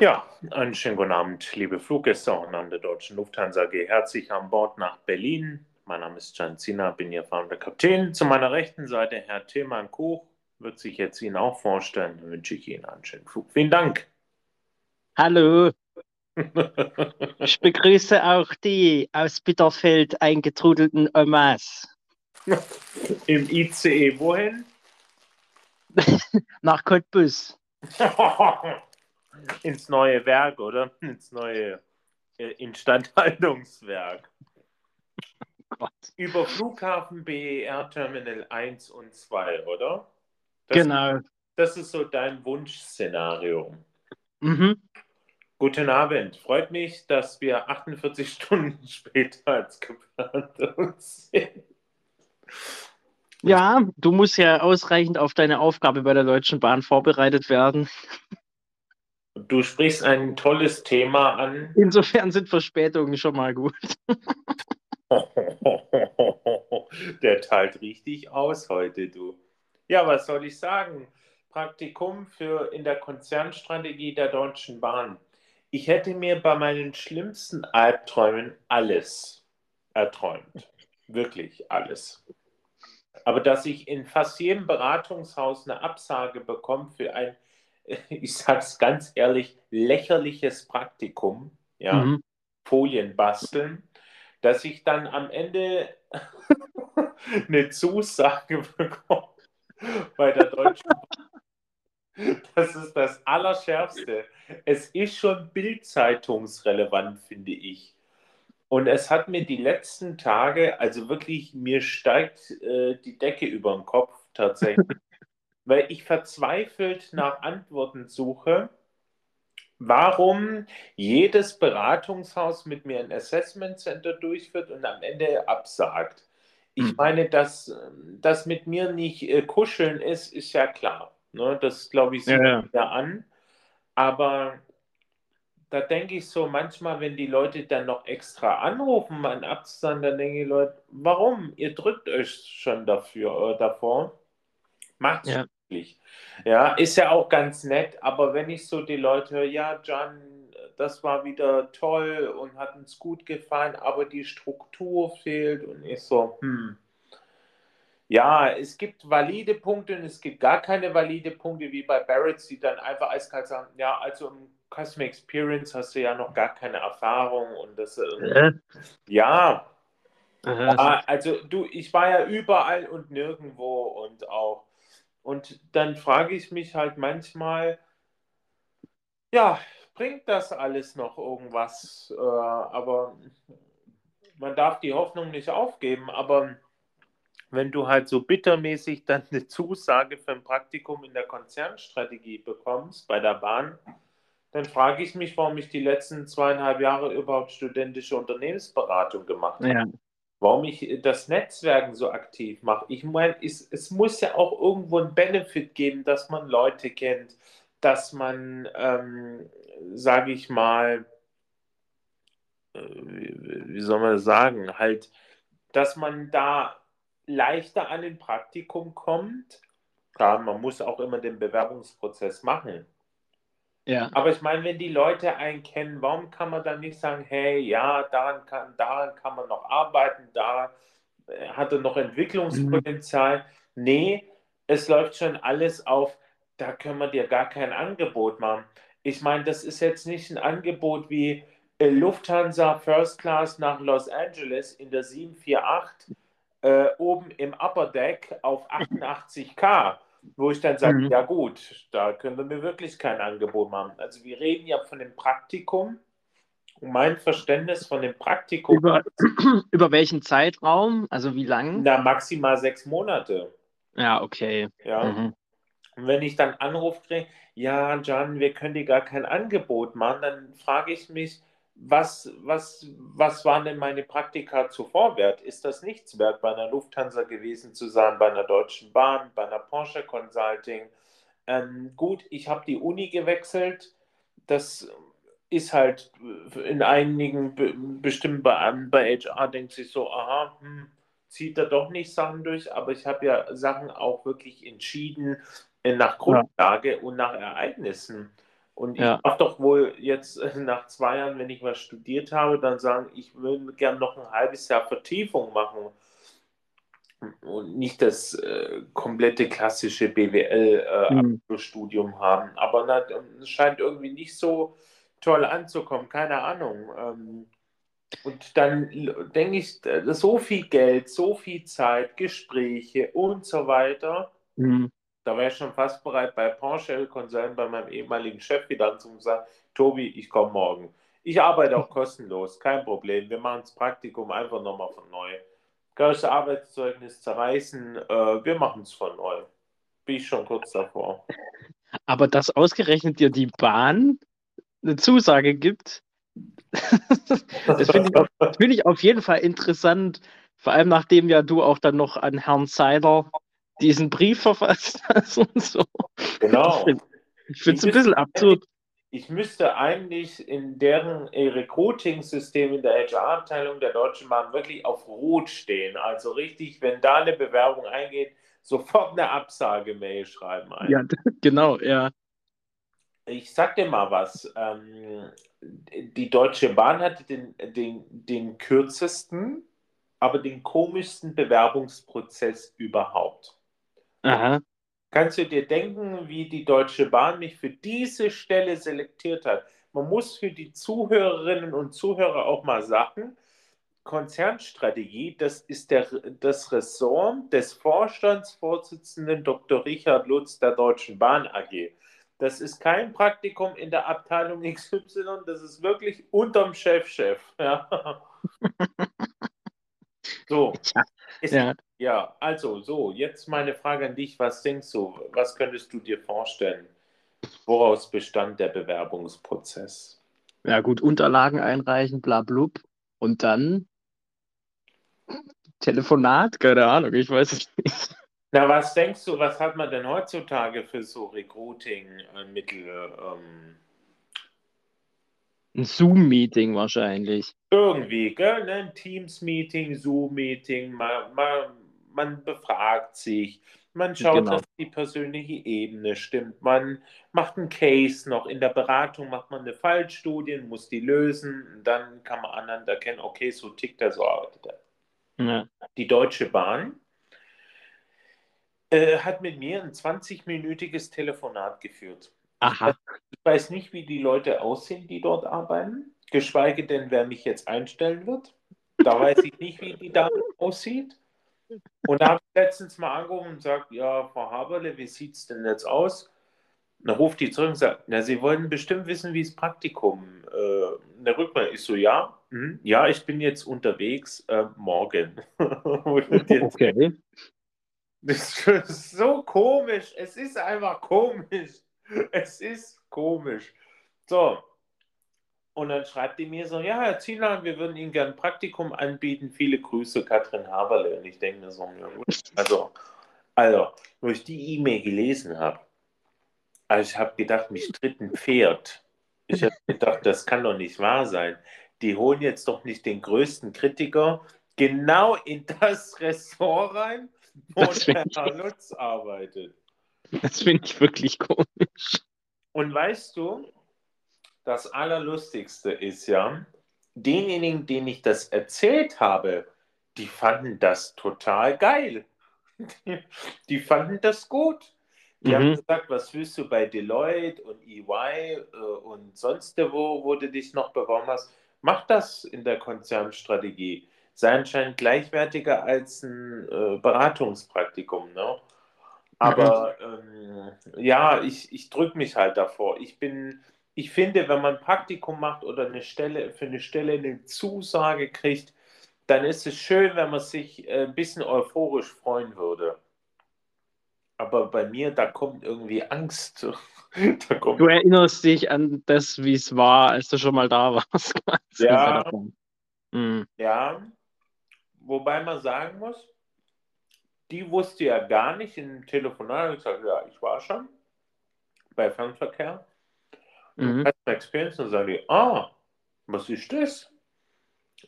Ja, einen schönen guten Abend, liebe Fluggäste und an der Deutschen Lufthansa AG. Herzlich an Bord nach Berlin. Mein Name ist Can Zina, bin Ihr fahrender Kapitän. Zu meiner rechten Seite Herr Tilman Koch, wird sich jetzt Ihnen auch vorstellen. Dann wünsche ich Ihnen einen schönen Flug. Vielen Dank. Hallo. ich begrüße auch die aus Bitterfeld eingetrudelten Omas. Im ICE wohin? Nach Cottbus. ins neue Werk, oder? Ins neue äh, Instandhaltungswerk. Gott. Über Flughafen BER Terminal 1 und 2, oder? Das, genau. Das ist so dein Wunschszenario. Mhm. Guten Abend. Freut mich, dass wir 48 Stunden später als geplant sind. Ja, du musst ja ausreichend auf deine Aufgabe bei der Deutschen Bahn vorbereitet werden. Du sprichst ein tolles Thema an. Insofern sind Verspätungen schon mal gut. Der teilt richtig aus heute, du. Ja, was soll ich sagen? Praktikum für in der Konzernstrategie der Deutschen Bahn. Ich hätte mir bei meinen schlimmsten Albträumen alles erträumt. Wirklich alles. Aber dass ich in fast jedem Beratungshaus eine Absage bekomme für ein ich sage es ganz ehrlich, lächerliches Praktikum, ja, mhm. Folien basteln, dass ich dann am Ende eine Zusage bekomme bei der Deutschen Das ist das Allerschärfste. Es ist schon bildzeitungsrelevant, finde ich. Und es hat mir die letzten Tage, also wirklich, mir steigt äh, die Decke über den Kopf tatsächlich weil ich verzweifelt nach Antworten suche, warum jedes Beratungshaus mit mir ein Assessment Center durchführt und am Ende absagt. Ich hm. meine, dass das mit mir nicht äh, kuscheln ist, ist ja klar. Ne? Das glaube ich sieht ja, ja. an. Aber da denke ich so manchmal, wenn die Leute dann noch extra anrufen, an abzusagen, dann denke ich, Leute, warum? Ihr drückt euch schon dafür, äh, davor. Macht ja wirklich. Ja, ist ja auch ganz nett, aber wenn ich so die Leute höre, ja, John, das war wieder toll und hat uns gut gefallen, aber die Struktur fehlt und ich so, hm. Ja, es gibt valide Punkte und es gibt gar keine valide Punkte, wie bei Barrett, die dann einfach eiskalt sagen, ja, also im Customer Experience hast du ja noch gar keine Erfahrung und das, äh, ja, Aha. also du, ich war ja überall und nirgendwo und auch und dann frage ich mich halt manchmal, ja, bringt das alles noch irgendwas? Äh, aber man darf die Hoffnung nicht aufgeben. Aber wenn du halt so bittermäßig dann eine Zusage für ein Praktikum in der Konzernstrategie bekommst bei der Bahn, dann frage ich mich, warum ich die letzten zweieinhalb Jahre überhaupt studentische Unternehmensberatung gemacht habe. Ja warum ich das Netzwerken so aktiv mache. Ich meine, es, es muss ja auch irgendwo einen Benefit geben, dass man Leute kennt, dass man, ähm, sage ich mal, äh, wie, wie soll man sagen, halt, dass man da leichter an den Praktikum kommt. Klar, man muss auch immer den Bewerbungsprozess machen. Ja. Aber ich meine, wenn die Leute einen kennen, warum kann man dann nicht sagen, hey, ja, daran kann, daran kann man noch arbeiten, da äh, hat er noch Entwicklungspotenzial. Mhm. Nee, es läuft schon alles auf, da können wir dir gar kein Angebot machen. Ich meine, das ist jetzt nicht ein Angebot wie äh, Lufthansa First Class nach Los Angeles in der 748 äh, oben im Upper Deck auf 88k wo ich dann sage, mhm. ja gut, da können wir mir wirklich kein Angebot machen. Also wir reden ja von dem Praktikum. Und mein Verständnis von dem Praktikum. Über, über welchen Zeitraum? Also wie lang? Na, maximal sechs Monate. Ja, okay. Ja. Mhm. Und wenn ich dann Anruf kriege, ja, John, wir können dir gar kein Angebot machen, dann frage ich mich, was, was, was waren denn meine Praktika zuvor wert? Ist das nichts wert, bei einer Lufthansa gewesen zu sein, bei einer Deutschen Bahn, bei einer Porsche Consulting? Ähm, gut, ich habe die Uni gewechselt. Das ist halt in einigen be bestimmt bei, bei HR denkt sich so, aha, hm, zieht er doch nicht Sachen durch, aber ich habe ja Sachen auch wirklich entschieden äh, nach Grundlage ja. und nach Ereignissen. Und ich ja. darf doch wohl jetzt äh, nach zwei Jahren, wenn ich was studiert habe, dann sagen, ich würde gerne noch ein halbes Jahr Vertiefung machen und nicht das äh, komplette klassische BWL-Studium äh, mhm. haben. Aber es scheint irgendwie nicht so toll anzukommen, keine Ahnung. Ähm, und dann denke ich, äh, so viel Geld, so viel Zeit, Gespräche und so weiter. Mhm. Da wäre ich schon fast bereit, bei PowerShell Consult, bei meinem ehemaligen Chef wieder anzusagen, Tobi, ich komme morgen. Ich arbeite auch kostenlos, kein Problem. Wir machen das Praktikum einfach nochmal von neu. Kann ich das Arbeitszeugnis zerreißen? Äh, wir machen es von neu. Bin ich schon kurz davor. Aber dass ausgerechnet dir die Bahn eine Zusage gibt, das finde ich, find ich, auf jeden Fall interessant. Vor allem nachdem ja du auch dann noch an Herrn Seiler diesen Brief verfasst hast und so. Genau. Ich finde es ein bisschen absurd. Ich müsste eigentlich in deren Recruiting-System in der HR-Abteilung der Deutschen Bahn wirklich auf Rot stehen. Also richtig, wenn da eine Bewerbung eingeht, sofort eine Absage-Mail schreiben. Ein. Ja, genau, ja. Ich sag dir mal was. Ähm, die Deutsche Bahn hatte den, den, den kürzesten, aber den komischsten Bewerbungsprozess überhaupt. Aha. Kannst du dir denken, wie die Deutsche Bahn mich für diese Stelle selektiert hat? Man muss für die Zuhörerinnen und Zuhörer auch mal sagen, Konzernstrategie, das ist der, das Ressort des Vorstandsvorsitzenden Dr. Richard Lutz der Deutschen Bahn AG. Das ist kein Praktikum in der Abteilung XY, das ist wirklich unterm Chefchef. -Chef, ja. so. Ist, ja. Ja, also so, jetzt meine Frage an dich. Was denkst du, was könntest du dir vorstellen? Woraus bestand der Bewerbungsprozess? Ja, gut, Unterlagen einreichen, bla blub. Und dann Telefonat, keine Ahnung, ich weiß es nicht. Na, was denkst du, was hat man denn heutzutage für so Recruiting-Mittel? Ähm, ein Zoom-Meeting wahrscheinlich. Irgendwie, gell? Ne? Ein Teams-Meeting, Zoom-Meeting, man, man, man befragt sich, man schaut, genau. dass die persönliche Ebene stimmt, man macht einen Case noch, in der Beratung macht man eine Fallstudie, muss die lösen, dann kann man anderen erkennen, okay, so tickt er, so arbeitet er. Ja. Die Deutsche Bahn äh, hat mit mir ein 20-minütiges Telefonat geführt. Aha. Ich weiß nicht, wie die Leute aussehen, die dort arbeiten, geschweige denn, wer mich jetzt einstellen wird. Da weiß ich nicht, wie die Dame aussieht. Und da habe ich letztens mal angerufen und gesagt, ja, Frau Haberle, wie sieht es denn jetzt aus? Und dann ruft die zurück und sagt, na, Sie wollen bestimmt wissen, wie das Praktikum äh, eine Rückmeldung ist. So, ja, mh, ja, ich bin jetzt unterwegs, äh, morgen. okay. Das ist so komisch. Es ist einfach komisch. Es ist komisch. So. Und dann schreibt die mir so, ja, Herr Zieler, wir würden Ihnen gerne ein Praktikum anbieten. Viele Grüße, Katrin Haberle. Und ich denke mir so, ja gut. Also, also, wo ich die E-Mail gelesen habe, also ich habe gedacht, mich tritt ein Pferd. Ich habe gedacht, das kann doch nicht wahr sein. Die holen jetzt doch nicht den größten Kritiker genau in das Ressort rein, wo der Herr Lutz arbeitet. Das finde ich wirklich komisch. Und weißt du, das Allerlustigste ist ja, denjenigen, denen ich das erzählt habe, die fanden das total geil. Die, die fanden das gut. Die mhm. haben gesagt, was willst du bei Deloitte und EY äh, und sonst wo, wo du dich noch beworben hast? Mach das in der Konzernstrategie. Sei anscheinend gleichwertiger als ein äh, Beratungspraktikum. Ne? Aber ähm, ja, ich, ich drücke mich halt davor. Ich bin, ich finde, wenn man ein Praktikum macht oder eine Stelle für eine Stelle eine Zusage kriegt, dann ist es schön, wenn man sich äh, ein bisschen euphorisch freuen würde. Aber bei mir, da kommt irgendwie Angst. kommt du erinnerst dich an das, wie es war, als du schon mal da warst. ja, mhm. ja, wobei man sagen muss, die wusste ja gar nicht im Telefonat, ich sagte, ja, ich war schon bei Fernverkehr. Mhm. Customer Experience und sage ich, ah, was ist das?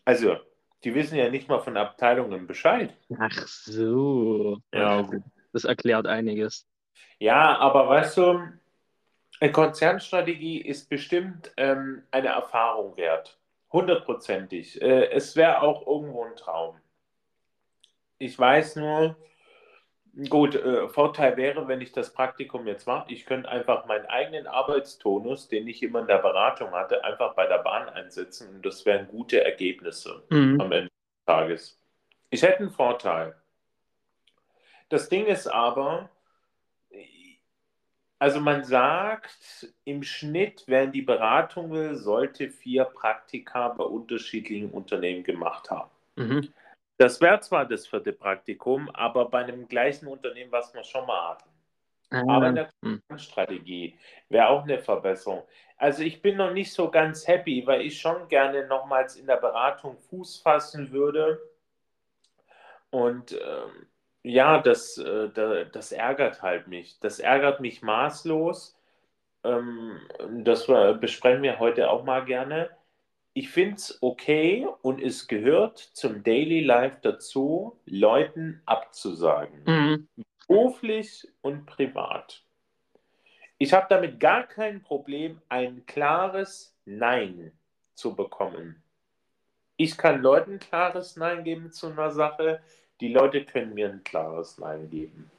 Also, Die wissen ja nicht mal von Abteilungen Bescheid. Ach so. Ja, das erklärt einiges. Ja, aber weißt du, eine Konzernstrategie ist bestimmt ähm, eine Erfahrung wert. Hundertprozentig. Äh, es wäre auch irgendwo ein Traum. Ich weiß nur, gut, äh, Vorteil wäre, wenn ich das Praktikum jetzt mache, ich könnte einfach meinen eigenen Arbeitstonus, den ich immer in der Beratung hatte, einfach bei der Bahn einsetzen und das wären gute Ergebnisse mhm. am Ende des Tages. Ich hätte einen Vorteil. Das Ding ist aber, also man sagt, im Schnitt, wer in die Beratung will, sollte vier Praktika bei unterschiedlichen Unternehmen gemacht haben. Mhm. Das wäre zwar das vierte Praktikum, aber bei einem gleichen Unternehmen, was wir schon mal hatten. Mhm. Aber in der mhm. Strategie wäre auch eine Verbesserung. Also ich bin noch nicht so ganz happy, weil ich schon gerne nochmals in der Beratung Fuß fassen würde. Und ähm, ja, das, äh, das ärgert halt mich. Das ärgert mich maßlos. Ähm, das besprechen wir heute auch mal gerne. Ich finde es okay und es gehört zum Daily Life dazu, Leuten abzusagen. Mhm. Beruflich und privat. Ich habe damit gar kein Problem, ein klares Nein zu bekommen. Ich kann Leuten ein klares Nein geben zu einer Sache die Leute können mir ein klares Nein geben.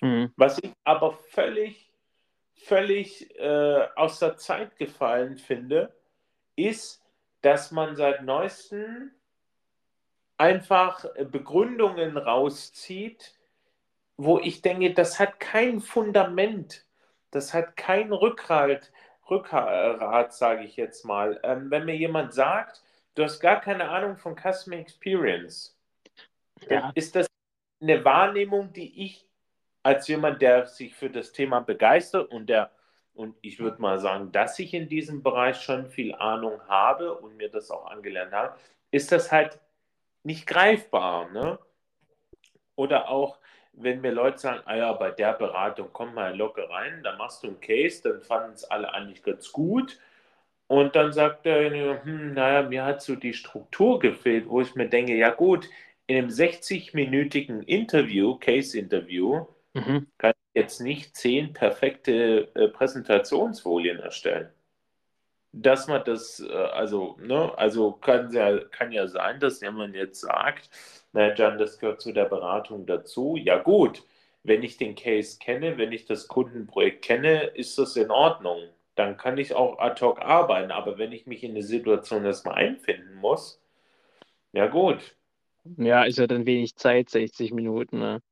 Mhm. Was ich aber völlig, völlig äh, aus der Zeit gefallen finde, ist, dass man seit neuestem einfach Begründungen rauszieht, wo ich denke, das hat kein Fundament, das hat kein Rückhalt, Rückgrat, sage ich jetzt mal. Ähm, wenn mir jemand sagt, du hast gar keine Ahnung von Customer Experience, ja. ist das eine Wahrnehmung, die ich als jemand, der sich für das Thema begeistert und der und ich würde mal sagen, dass ich in diesem Bereich schon viel Ahnung habe und mir das auch angelernt habe, ist das halt nicht greifbar. Ne? Oder auch, wenn mir Leute sagen, ah ja, bei der Beratung komm mal locker rein, dann machst du einen Case, dann fanden es alle eigentlich ganz gut. Und dann sagt der, hm, naja, mir hat so die Struktur gefehlt, wo ich mir denke, ja gut, in einem 60-minütigen Interview, Case-Interview, mhm. kann jetzt nicht zehn perfekte äh, Präsentationsfolien erstellen. Dass man das, äh, also, ne, also kann ja, kann ja sein, dass jemand jetzt sagt, na Jan, das gehört zu der Beratung dazu. Ja gut, wenn ich den Case kenne, wenn ich das Kundenprojekt kenne, ist das in Ordnung. Dann kann ich auch ad hoc arbeiten. Aber wenn ich mich in eine Situation erstmal einfinden muss, ja gut, ja, ist ja dann wenig Zeit, 60 Minuten. Ne?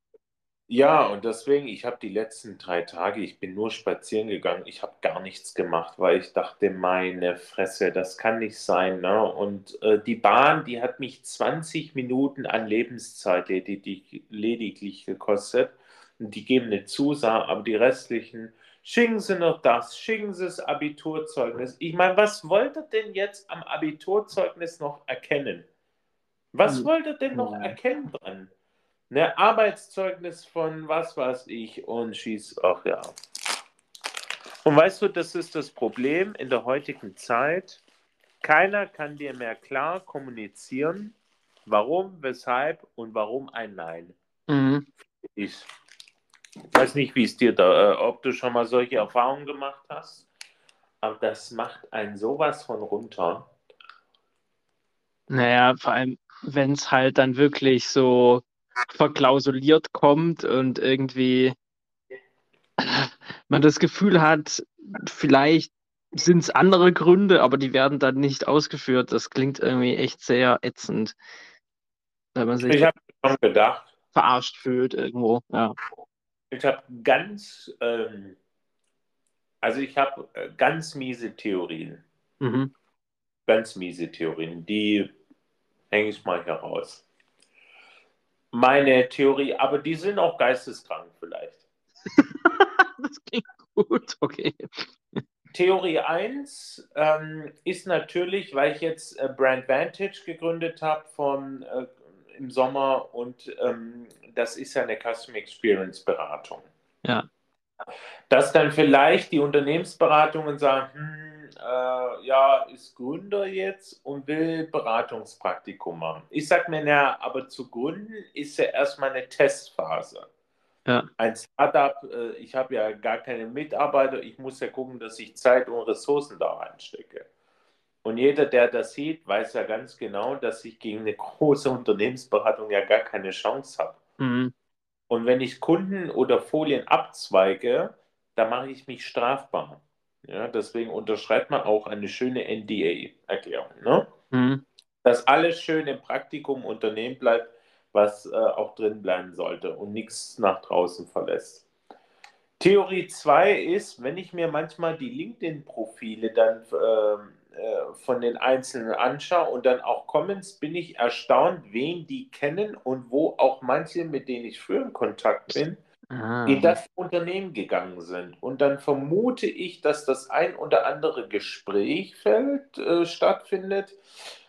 Ja, und deswegen, ich habe die letzten drei Tage, ich bin nur spazieren gegangen, ich habe gar nichts gemacht, weil ich dachte, meine Fresse, das kann nicht sein. Ne? Und äh, die Bahn, die hat mich 20 Minuten an Lebenszeit lediglich, lediglich gekostet. Und die geben eine Zusage, aber die restlichen, schicken Sie noch das, schicken Sie das Abiturzeugnis. Ich meine, was wollt ihr denn jetzt am Abiturzeugnis noch erkennen? Was hm. wollt ihr denn noch erkennen dran? Ne, Arbeitszeugnis von was weiß ich und schieß, ach ja. Und weißt du, das ist das Problem in der heutigen Zeit. Keiner kann dir mehr klar kommunizieren, warum, weshalb und warum ein Nein. Mhm. Ich weiß nicht, wie es dir da, äh, ob du schon mal solche Erfahrungen gemacht hast, aber das macht einen sowas von runter. Naja, vor allem, wenn es halt dann wirklich so verklausuliert kommt und irgendwie man das Gefühl hat, vielleicht sind es andere Gründe, aber die werden dann nicht ausgeführt. Das klingt irgendwie echt sehr ätzend. Wenn man sich ich habe schon gedacht. Verarscht fühlt irgendwo, ja. Ich habe ganz, ähm, also ich habe äh, ganz miese Theorien. Mhm. Ganz miese Theorien, die hänge ich mal heraus. Meine Theorie, aber die sind auch geisteskrank vielleicht. das klingt gut, okay. Theorie 1 ähm, ist natürlich, weil ich jetzt äh, Brand Vantage gegründet habe von äh, im Sommer und ähm, das ist ja eine Customer Experience Beratung. Ja. Dass dann vielleicht die Unternehmensberatungen sagen, hm, äh, ja, ist Gründer jetzt und will Beratungspraktikum machen. Ich sage mir, na, aber zu gründen ist ja erstmal eine Testphase. Ja. Ein Startup, äh, ich habe ja gar keine Mitarbeiter, ich muss ja gucken, dass ich Zeit und Ressourcen da reinstecke. Und jeder, der das sieht, weiß ja ganz genau, dass ich gegen eine große Unternehmensberatung ja gar keine Chance habe. Mhm. Und wenn ich Kunden oder Folien abzweige, dann mache ich mich strafbar. Ja, deswegen unterschreibt man auch eine schöne NDA-Erklärung. Ne? Mhm. Dass alles schön im Praktikum Unternehmen bleibt, was äh, auch drin bleiben sollte und nichts nach draußen verlässt. Theorie 2 ist, wenn ich mir manchmal die LinkedIn-Profile dann äh, äh, von den Einzelnen anschaue und dann auch Comments, bin ich erstaunt, wen die kennen und wo auch manche, mit denen ich früher in Kontakt bin, ah. in das Unternehmen gegangen sind. Und dann vermute ich, dass das ein oder andere Gesprächfeld äh, stattfindet,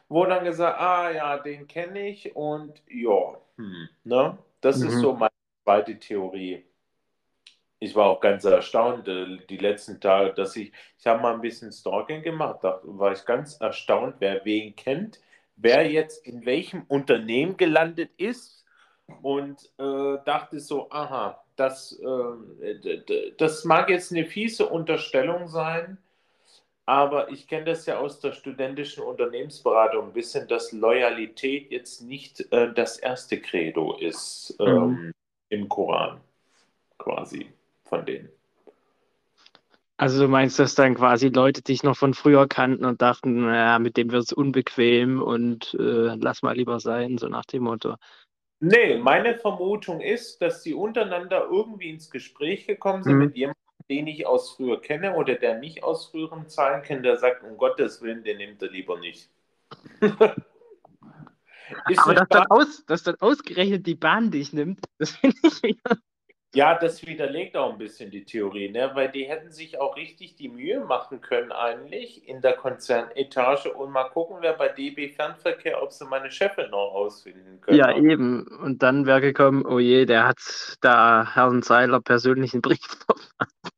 wo dann gesagt, ah ja, den kenne ich und ja, hm, ne? Das mhm. ist so meine zweite Theorie. Ich war auch ganz erstaunt, äh, die letzten Tage, dass ich, ich habe mal ein bisschen Stalking gemacht, da war ich ganz erstaunt, wer wen kennt, wer jetzt in welchem Unternehmen gelandet ist und äh, dachte so, aha, das, äh, das mag jetzt eine fiese Unterstellung sein, aber ich kenne das ja aus der studentischen Unternehmensberatung ein bisschen, dass Loyalität jetzt nicht äh, das erste Credo ist ähm, mhm. im Koran, quasi von denen. Also du meinst, dass dann quasi Leute dich noch von früher kannten und dachten, naja, mit dem wird es unbequem und äh, lass mal lieber sein, so nach dem Motto. Nee, meine Vermutung ist, dass sie untereinander irgendwie ins Gespräch gekommen sind mhm. mit jemandem, den ich aus früher kenne oder der mich aus früheren Zahlen kennt, der sagt, um Gottes Willen, den nimmt er lieber nicht. Aber dass dann, aus, dass dann ausgerechnet die Bahn dich nimmt, das finde ich wieder ja, das widerlegt auch ein bisschen die Theorie, ne? weil die hätten sich auch richtig die Mühe machen können, eigentlich in der Konzernetage und mal gucken, wer bei DB Fernverkehr, ob sie meine Chefin noch ausfinden können. Ja, eben. Und dann wäre gekommen, oh je, der hat da Herrn Seiler persönlich einen Brief verfasst.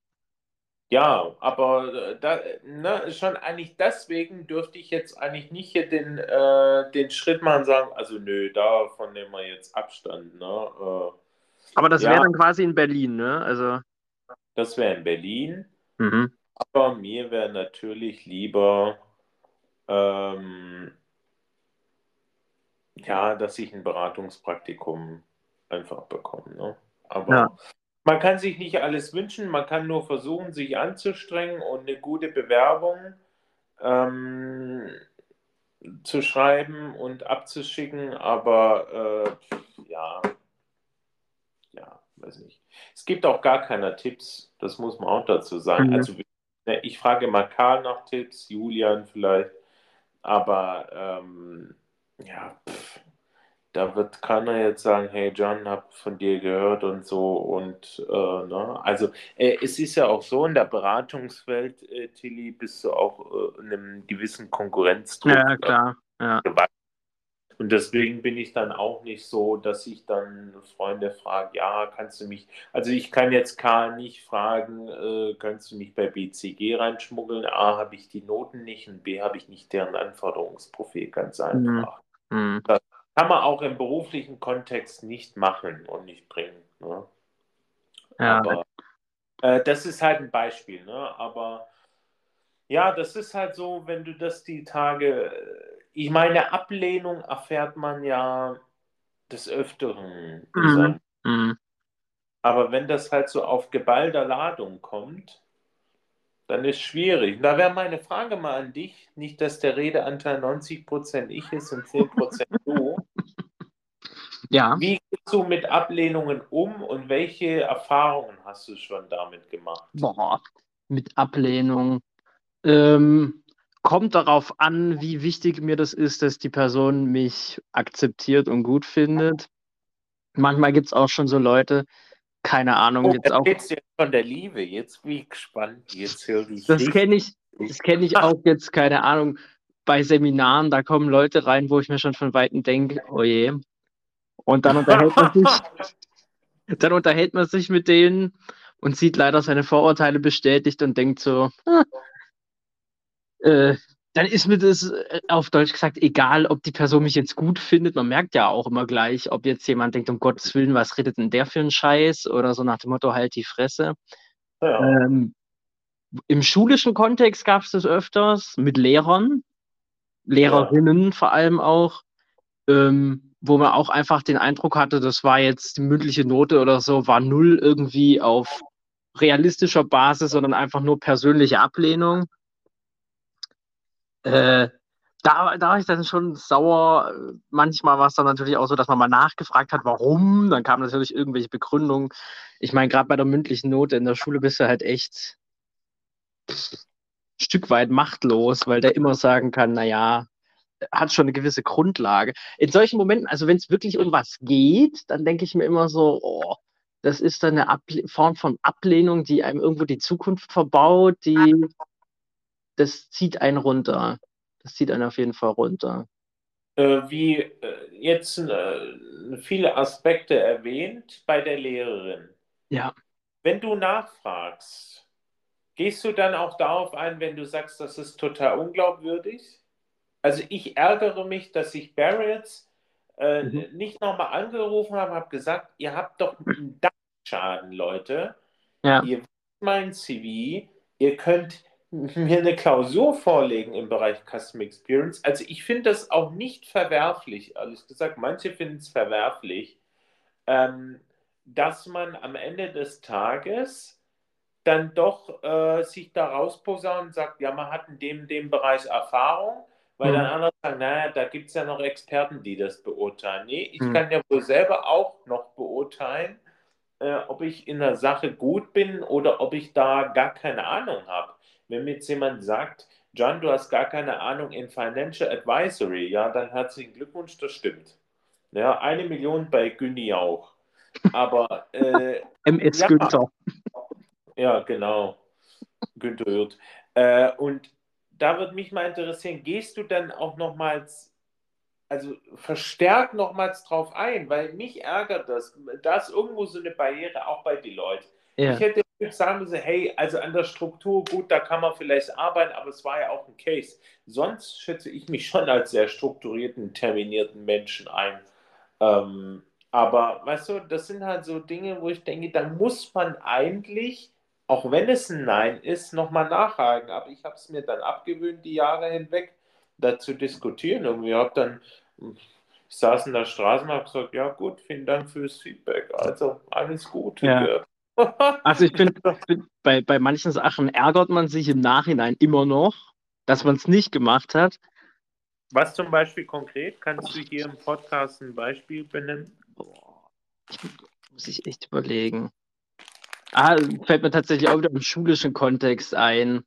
Ja, aber äh, da, ne, schon eigentlich deswegen dürfte ich jetzt eigentlich nicht hier den, äh, den Schritt machen und sagen, also nö, davon nehmen wir jetzt Abstand. Ne? Äh, aber das ja, wäre dann quasi in Berlin, ne? Also. Das wäre in Berlin. Mhm. Aber mir wäre natürlich lieber, ähm, ja, dass ich ein Beratungspraktikum einfach bekomme. Ne? Aber ja. man kann sich nicht alles wünschen, man kann nur versuchen, sich anzustrengen und eine gute Bewerbung ähm, zu schreiben und abzuschicken. Aber äh, ja, ja, weiß nicht. Es gibt auch gar keine Tipps, das muss man auch dazu sagen. Mhm. Also ne, ich frage mal Karl nach Tipps, Julian vielleicht, aber ähm, ja, pff, da wird keiner jetzt sagen, hey John, hab von dir gehört und so und äh, ne? also äh, es ist ja auch so in der Beratungswelt, äh, Tilly, bist du auch äh, in einem gewissen Konkurrenzdruck. Ja, klar. Ja. Und deswegen bin ich dann auch nicht so, dass ich dann Freunde frage, ja, kannst du mich, also ich kann jetzt Karl nicht fragen, äh, kannst du mich bei BCG reinschmuggeln? A, habe ich die Noten nicht und B, habe ich nicht deren Anforderungsprofil, ganz einfach. Mhm. Das kann man auch im beruflichen Kontext nicht machen und nicht bringen. Ne? Ja. Aber äh, das ist halt ein Beispiel, ne? aber ja, das ist halt so, wenn du das die Tage ich meine, Ablehnung erfährt man ja des Öfteren. Mhm. Mhm. Aber wenn das halt so auf geballter Ladung kommt, dann ist es schwierig. Da wäre meine Frage mal an dich, nicht, dass der Redeanteil 90% ich ist und 10% du. Ja. Wie gehst du mit Ablehnungen um und welche Erfahrungen hast du schon damit gemacht? Boah, mit Ablehnung. Ähm, kommt darauf an, wie wichtig mir das ist, dass die Person mich akzeptiert und gut findet. Manchmal gibt es auch schon so Leute, keine Ahnung, oh, jetzt auch. Jetzt von der Liebe, jetzt wie gespannt, jetzt höre ich. Das kenne ich, das kenne ich auch jetzt, keine Ahnung, bei Seminaren, da kommen Leute rein, wo ich mir schon von Weitem denke, oh je. Und dann unterhält man sich, dann unterhält man sich mit denen und sieht leider seine Vorurteile bestätigt und denkt so, ah, äh, dann ist mir das äh, auf Deutsch gesagt egal, ob die Person mich jetzt gut findet. Man merkt ja auch immer gleich, ob jetzt jemand denkt, um Gottes Willen, was redet denn der für einen Scheiß? Oder so nach dem Motto, halt die Fresse. Ja. Ähm, Im schulischen Kontext gab es das öfters mit Lehrern, Lehrerinnen ja. vor allem auch, ähm, wo man auch einfach den Eindruck hatte, das war jetzt die mündliche Note oder so, war null irgendwie auf realistischer Basis, sondern einfach nur persönliche Ablehnung. Äh, da, da war ich dann schon sauer. Manchmal war es dann natürlich auch so, dass man mal nachgefragt hat, warum. Dann kamen natürlich irgendwelche Begründungen. Ich meine, gerade bei der mündlichen Note in der Schule bist du halt echt ein Stück weit machtlos, weil der immer sagen kann, naja, hat schon eine gewisse Grundlage. In solchen Momenten, also wenn es wirklich um was geht, dann denke ich mir immer so, oh, das ist dann eine Able Form von Ablehnung, die einem irgendwo die Zukunft verbaut, die das zieht einen runter. Das zieht einen auf jeden Fall runter. Äh, wie äh, jetzt äh, viele Aspekte erwähnt bei der Lehrerin. Ja. Wenn du nachfragst, gehst du dann auch darauf ein, wenn du sagst, das ist total unglaubwürdig? Also ich ärgere mich, dass ich Barretts äh, mhm. nicht nochmal angerufen habe, habe gesagt, ihr habt doch einen Dachschaden, Leute. Ja. Ihr wisst mein CV, ihr könnt mir eine Klausur vorlegen im Bereich Custom Experience. Also ich finde das auch nicht verwerflich, ehrlich gesagt. Manche finden es verwerflich, ähm, dass man am Ende des Tages dann doch äh, sich da rausposaunt und sagt, ja, man hat in dem, dem Bereich Erfahrung, weil mhm. dann andere sagen, naja, da gibt es ja noch Experten, die das beurteilen. Nee, ich mhm. kann ja wohl selber auch noch beurteilen, äh, ob ich in der Sache gut bin oder ob ich da gar keine Ahnung habe. Wenn mir jetzt jemand sagt, John, du hast gar keine Ahnung in Financial Advisory, ja, dann herzlichen Glückwunsch, das stimmt. Ja, eine Million bei Günni auch. Aber äh, MS ja, Günther. Ja, genau. Günther Hürth. Äh, und da würde mich mal interessieren, gehst du dann auch nochmals, also verstärkt nochmals drauf ein, weil mich ärgert das. Da ist irgendwo so eine Barriere, auch bei Deloitte. Ja. Ich hätte sagen müssen, hey, also an der Struktur, gut, da kann man vielleicht arbeiten, aber es war ja auch ein Case. Sonst schätze ich mich schon als sehr strukturierten, terminierten Menschen ein. Ähm, aber weißt du, das sind halt so Dinge, wo ich denke, da muss man eigentlich, auch wenn es ein Nein ist, nochmal nachhaken. Aber ich habe es mir dann abgewöhnt, die Jahre hinweg, da zu diskutieren. Irgendwie habe dann, ich saß in der Straße und habe gesagt, ja gut, vielen Dank fürs Feedback. Also alles gut. Ja. Also ich bin, bei, bei manchen Sachen ärgert man sich im Nachhinein immer noch, dass man es nicht gemacht hat. Was zum Beispiel konkret? Kannst du hier im Podcast ein Beispiel benennen? Boah, muss ich echt überlegen. Ah, fällt mir tatsächlich auch wieder im schulischen Kontext ein, mhm.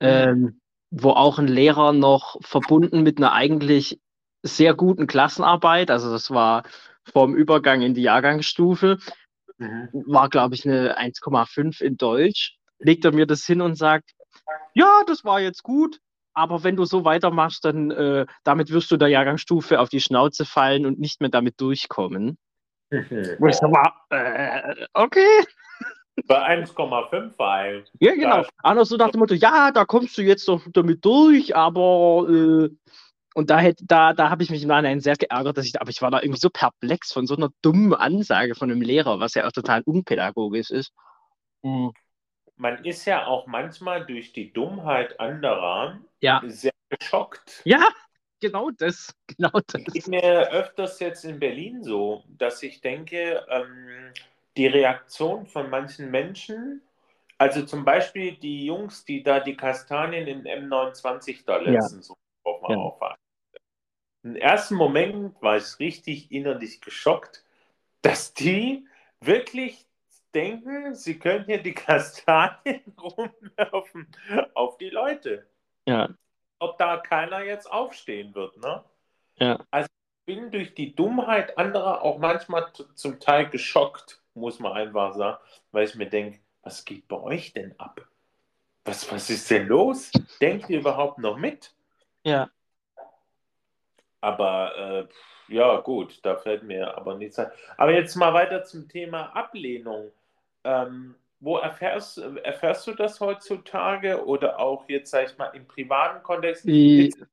ähm, wo auch ein Lehrer noch verbunden mit einer eigentlich sehr guten Klassenarbeit, also das war vorm Übergang in die Jahrgangsstufe, mhm. war, glaube ich, eine 1,5 in Deutsch, legt er mir das hin und sagt, ja, das war jetzt gut, aber wenn du so weitermachst, dann äh, damit wirst du der Jahrgangsstufe auf die Schnauze fallen und nicht mehr damit durchkommen. Wo ich so war, äh, okay. Bei 1,5 weil. Ja, genau. Anders so nach dem Motto, ja, da kommst du jetzt doch damit durch, aber äh, und da, hätte, da, da habe ich mich im Nachhinein sehr geärgert, dass ich, aber ich war da irgendwie so perplex von so einer dummen Ansage von einem Lehrer, was ja auch total unpädagogisch ist. Mhm. Man ist ja auch manchmal durch die Dummheit anderer ja. sehr geschockt. Ja, genau das. Genau das. Geht mir öfters jetzt in Berlin so, dass ich denke, ähm, die Reaktion von manchen Menschen, also zum Beispiel die Jungs, die da die Kastanien in M29 da letztens ja. so auf ja. auffahren. Im ersten Moment war ich richtig innerlich geschockt, dass die wirklich denken, sie können hier die Kastanien rumwerfen auf die Leute. Ja. Ob da keiner jetzt aufstehen wird, ne? Ja. Also ich bin durch die Dummheit anderer auch manchmal zum Teil geschockt, muss man einfach sagen, weil ich mir denke, was geht bei euch denn ab? Was, was ist denn los? Denkt ihr überhaupt noch mit? Ja. Aber äh, ja, gut, da fällt mir aber nichts ein. Aber jetzt mal weiter zum Thema Ablehnung. Ähm, wo erfährst, erfährst du das heutzutage oder auch jetzt, sag ich mal, im privaten Kontext? Die, letzten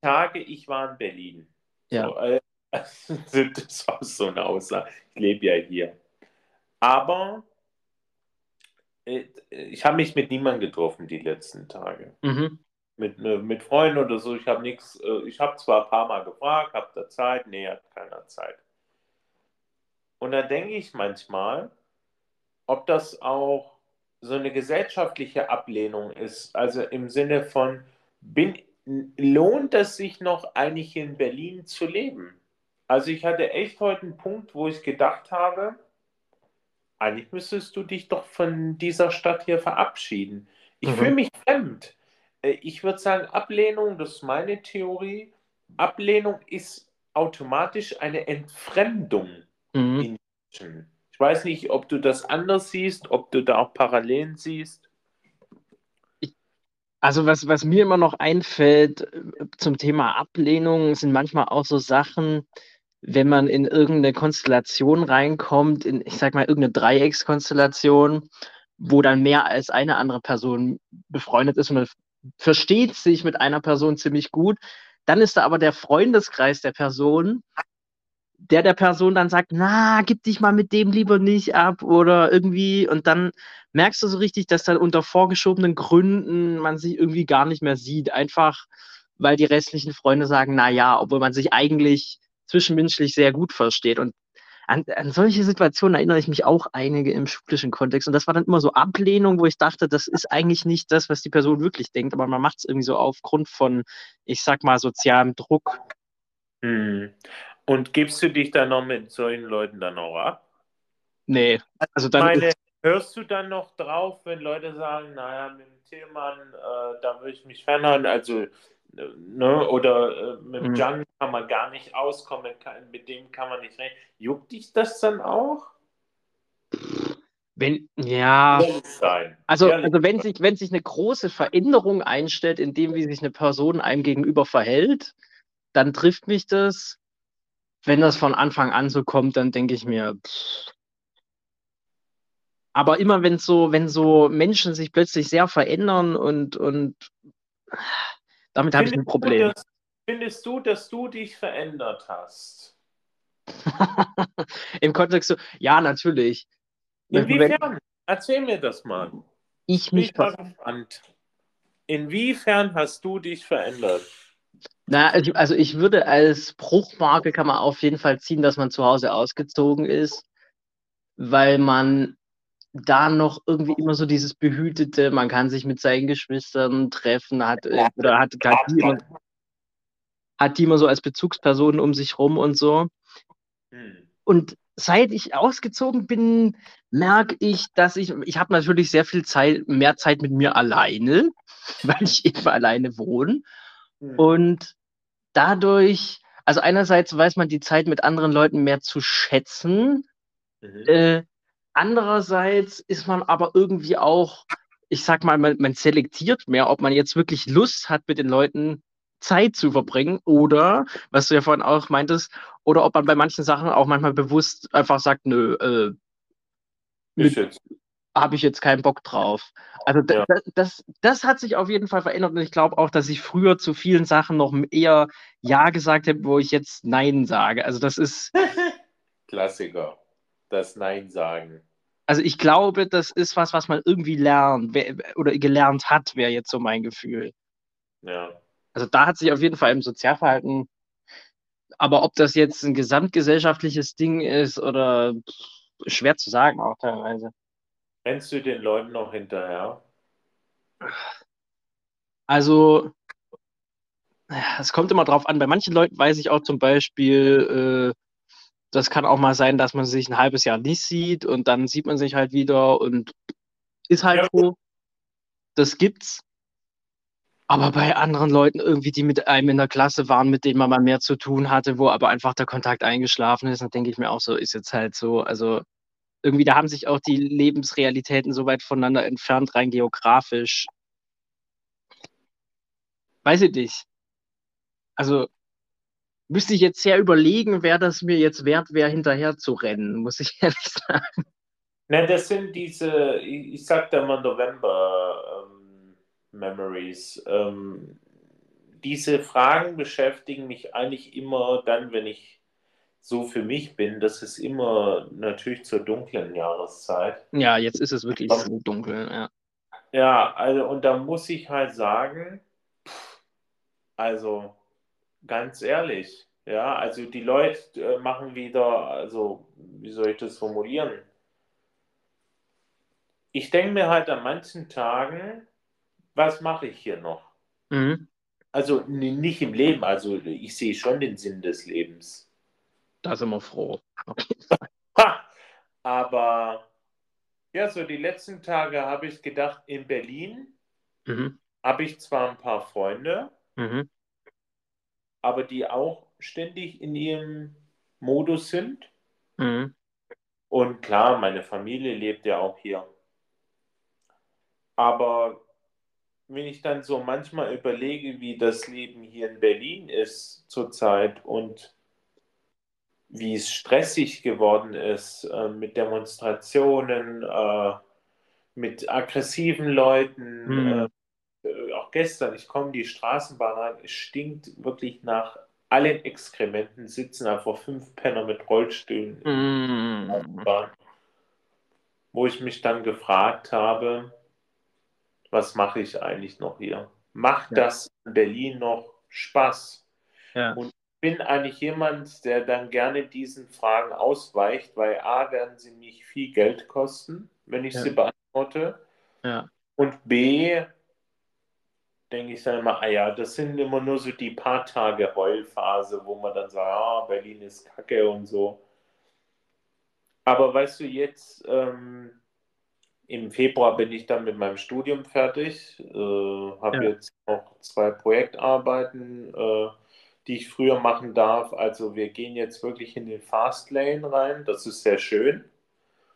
Tage, ich war in Berlin. Ja. So, äh, das ist auch so eine Aussage. Ich lebe ja hier. Aber äh, ich habe mich mit niemandem getroffen die letzten Tage. mhm. Mit, äh, mit Freunden oder so. Ich habe nichts, äh, ich habe zwar ein paar Mal gefragt, habt ihr Zeit? Nee, hat keiner Zeit. Und da denke ich manchmal, ob das auch so eine gesellschaftliche Ablehnung ist. Also im Sinne von, bin, lohnt es sich noch eigentlich in Berlin zu leben? Also ich hatte echt heute einen Punkt, wo ich gedacht habe, eigentlich müsstest du dich doch von dieser Stadt hier verabschieden. Ich Mhm. fühle mich fremd. Äh, Ich würde sagen, Ablehnung, das ist meine Theorie. Ablehnung ist automatisch eine Entfremdung Mhm. in Menschen. Ich weiß nicht, ob du das anders siehst, ob du da auch Parallelen siehst. Also was, was mir immer noch einfällt äh, zum Thema Ablehnung, sind manchmal auch so Sachen, wenn man in irgendeine Konstellation reinkommt, in, ich sag mal, irgendeine Dreieckskonstellation, wo dann mehr als eine andere Person befreundet ist und man versteht sich mit einer Person ziemlich gut, dann ist da aber der Freundeskreis der Person, der der Person dann sagt, na, gib dich mal mit dem lieber nicht ab oder irgendwie und dann merkst du so richtig, dass dann unter vorgeschobenen Gründen man sich irgendwie gar nicht mehr sieht, einfach weil die restlichen Freunde sagen, na ja, obwohl man sich eigentlich zwischenmenschlich sehr gut versteht und an, an solche Situationen erinnere ich mich auch einige im schulischen Kontext und das war dann immer so Ablehnung, wo ich dachte, das ist eigentlich nicht das, was die Person wirklich denkt, aber man macht es irgendwie so aufgrund von, ich sag mal, sozialem Druck. Hm. Und gibst du dich dann noch mit solchen Leuten dann auch ab? Nee, also dann meine, hörst du dann noch drauf, wenn Leute sagen, naja, mit dem Tillmann, äh, da würde ich mich fernhalten, also, ne, oder äh, mit dem Mhm. Jan kann man gar nicht auskommen, kann, mit dem kann man nicht reden. Juckt dich das dann auch? wenn, ja, also, also wenn sich, wenn sich eine große Veränderung einstellt, in dem, wie sich eine Person einem gegenüber verhält, dann trifft mich das. Wenn das von Anfang an so kommt, dann denke ich mir, pff. aber immer wenn so, wenn so Menschen sich plötzlich sehr verändern und, und damit habe ich ein Findest du, Problem. dass, findest du, dass du dich verändert hast? Im Kontext so, ja, natürlich. Inwiefern? Erzähl mir das mal. ich mich gespannt. Inwiefern hast du dich verändert? Na, also ich würde als Bruchmarke kann man auf jeden Fall ziehen, dass man zu Hause ausgezogen ist, weil man da noch irgendwie immer so dieses Behütete, man kann sich mit seinen Geschwistern treffen, hat, äh, oder hat, hat, die immer, hat die immer so als Bezugspersonen um sich rum und so. Hm. Und seit ich ausgezogen bin, merke ich, dass ich, ich habe natürlich sehr viel Zeit, mehr Zeit mit mir alleine, weil ich eben alleine wohne. Hm. Und dadurch, also einerseits weiß man die Zeit mit anderen Leuten mehr zu schätzen, Mhm. äh, andererseits ist man aber irgendwie auch, ich sag mal, man, man selektiert mehr, ob man jetzt wirklich Lust hat, mit den Leuten Zeit zu verbringen oder, was du ja vorhin auch meintest, oder ob man bei manchen Sachen auch manchmal bewusst einfach sagt, nö, äh, habe ich jetzt keinen Bock drauf. Also Ja. da, das, das hat sich auf jeden Fall verändert und ich glaube auch, dass ich früher zu vielen Sachen noch eher Ja gesagt habe, wo ich jetzt Nein sage. Also das ist, Klassiker. Das Nein sagen. Also ich glaube, das ist was, was man irgendwie lernt wer- oder gelernt hat, wäre jetzt so mein Gefühl. Ja. Also da hat sich auf jeden Fall im Sozialverhalten, aber ob das jetzt ein gesamtgesellschaftliches Ding ist oder schwer zu sagen auch teilweise. Rennst du den Leuten noch hinterher? Also, es kommt immer drauf an. Bei manchen Leuten weiß ich auch zum Beispiel, äh, das kann auch mal sein, dass man sich ein halbes Jahr nicht sieht und dann sieht man sich halt wieder und ist halt Ja. so. Das gibt's. Aber bei anderen Leuten irgendwie, die mit einem in der Klasse waren, mit denen man mal mehr zu tun hatte, wo aber einfach der Kontakt eingeschlafen ist, dann denke ich mir auch so, ist jetzt halt so. Also irgendwie, da haben sich auch die Lebensrealitäten so weit voneinander entfernt, rein geografisch. Weiß ich nicht. Also müsste ich jetzt sehr überlegen, wer das mir jetzt wert wäre, hinterher zu rennen, muss ich ehrlich sagen. Ne, das sind diese, ich, sag da mal November ähm, Memories. Ähm, diese Fragen beschäftigen mich eigentlich immer dann, wenn ich so für mich bin. Das ist immer natürlich zur dunklen Jahreszeit. Ja, jetzt ist es wirklich so dunkel, ja. Ja, also und da muss ich halt sagen, also ganz ehrlich, ja, also die Leute äh, machen wieder, also wie soll ich das formulieren? Ich denke mir halt an manchen Tagen, was mache ich hier noch? Mhm. Also nicht im Leben, also ich sehe schon den Sinn des Lebens. Da sind wir froh. Aber ja, so die letzten Tage habe ich gedacht, in Berlin Mhm. habe ich zwar ein paar Freunde, Mhm. Aber die auch ständig in ihrem Modus sind. Mhm. Und klar, meine Familie lebt ja auch hier. Aber wenn ich dann so manchmal überlege, wie das Leben hier in Berlin ist zurzeit und wie es stressig geworden ist äh, mit Demonstrationen, äh, mit aggressiven Leuten, Mhm. äh, auch gestern, ich komme die Straßenbahn rein, es stinkt wirklich nach allen Exkrementen, sitzen einfach fünf Penner mit Rollstühlen in der. Straßenbahn, wo ich mich dann gefragt habe, was mache ich eigentlich noch hier? Macht Ja. das in Berlin noch Spaß? Ja. Und ich bin eigentlich jemand, der dann gerne diesen Fragen ausweicht, weil A, werden sie mich viel Geld kosten, wenn ich Ja. sie beantworte. Ja. Und B, denke ich dann immer, ah ja, das sind immer nur so die paar Tage Heulphase, wo man dann sagt, ah, Berlin ist kacke und so. Aber weißt du, jetzt ähm, im Februar bin ich dann mit meinem Studium fertig, äh, habe Ja. jetzt noch zwei Projektarbeiten, äh, die ich früher machen darf. Also wir gehen jetzt wirklich in den Fastlane rein, das ist sehr schön.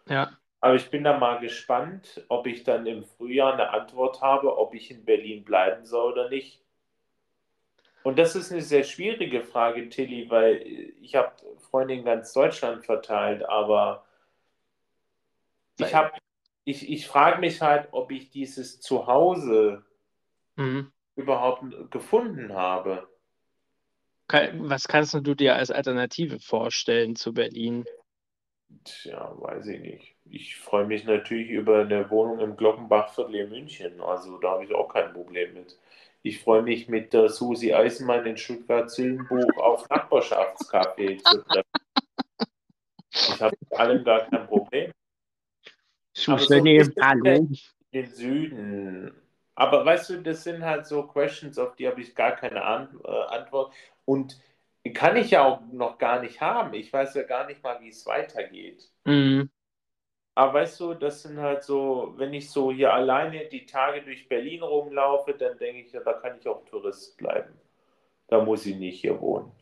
Ja. Aber ich bin da mal gespannt, ob ich dann im Frühjahr eine Antwort habe, ob ich in Berlin bleiben soll oder nicht. Und das ist eine sehr schwierige Frage, Tilly, weil ich habe Freunde in ganz Deutschland verteilt, aber ich ich, ich frage mich halt, ob ich dieses Zuhause Mhm. überhaupt gefunden habe. Was kannst du dir als Alternative vorstellen zu Berlin? Tja, weiß ich nicht. Ich freue mich natürlich über eine Wohnung im Glockenbachviertel in München. Also da habe ich auch kein Problem mit. Ich freue mich mit der Susi Eisenmann in Stuttgart-Zillenbuch auf Nachbarschaftscafé zu treffen. Ich habe mit allem gar kein Problem. Aber so ist es hallo. in den Süden. Aber weißt du, das sind halt so Questions, auf die habe ich gar keine An äh, Antwort. Und kann ich ja auch noch gar nicht haben. Ich weiß ja gar nicht mal, wie es weitergeht. Mhm. Aber weißt du, das sind halt so, wenn ich so hier alleine die Tage durch Berlin rumlaufe, dann denke ich, ja, da kann ich auch Tourist bleiben. Da muss ich nicht hier wohnen.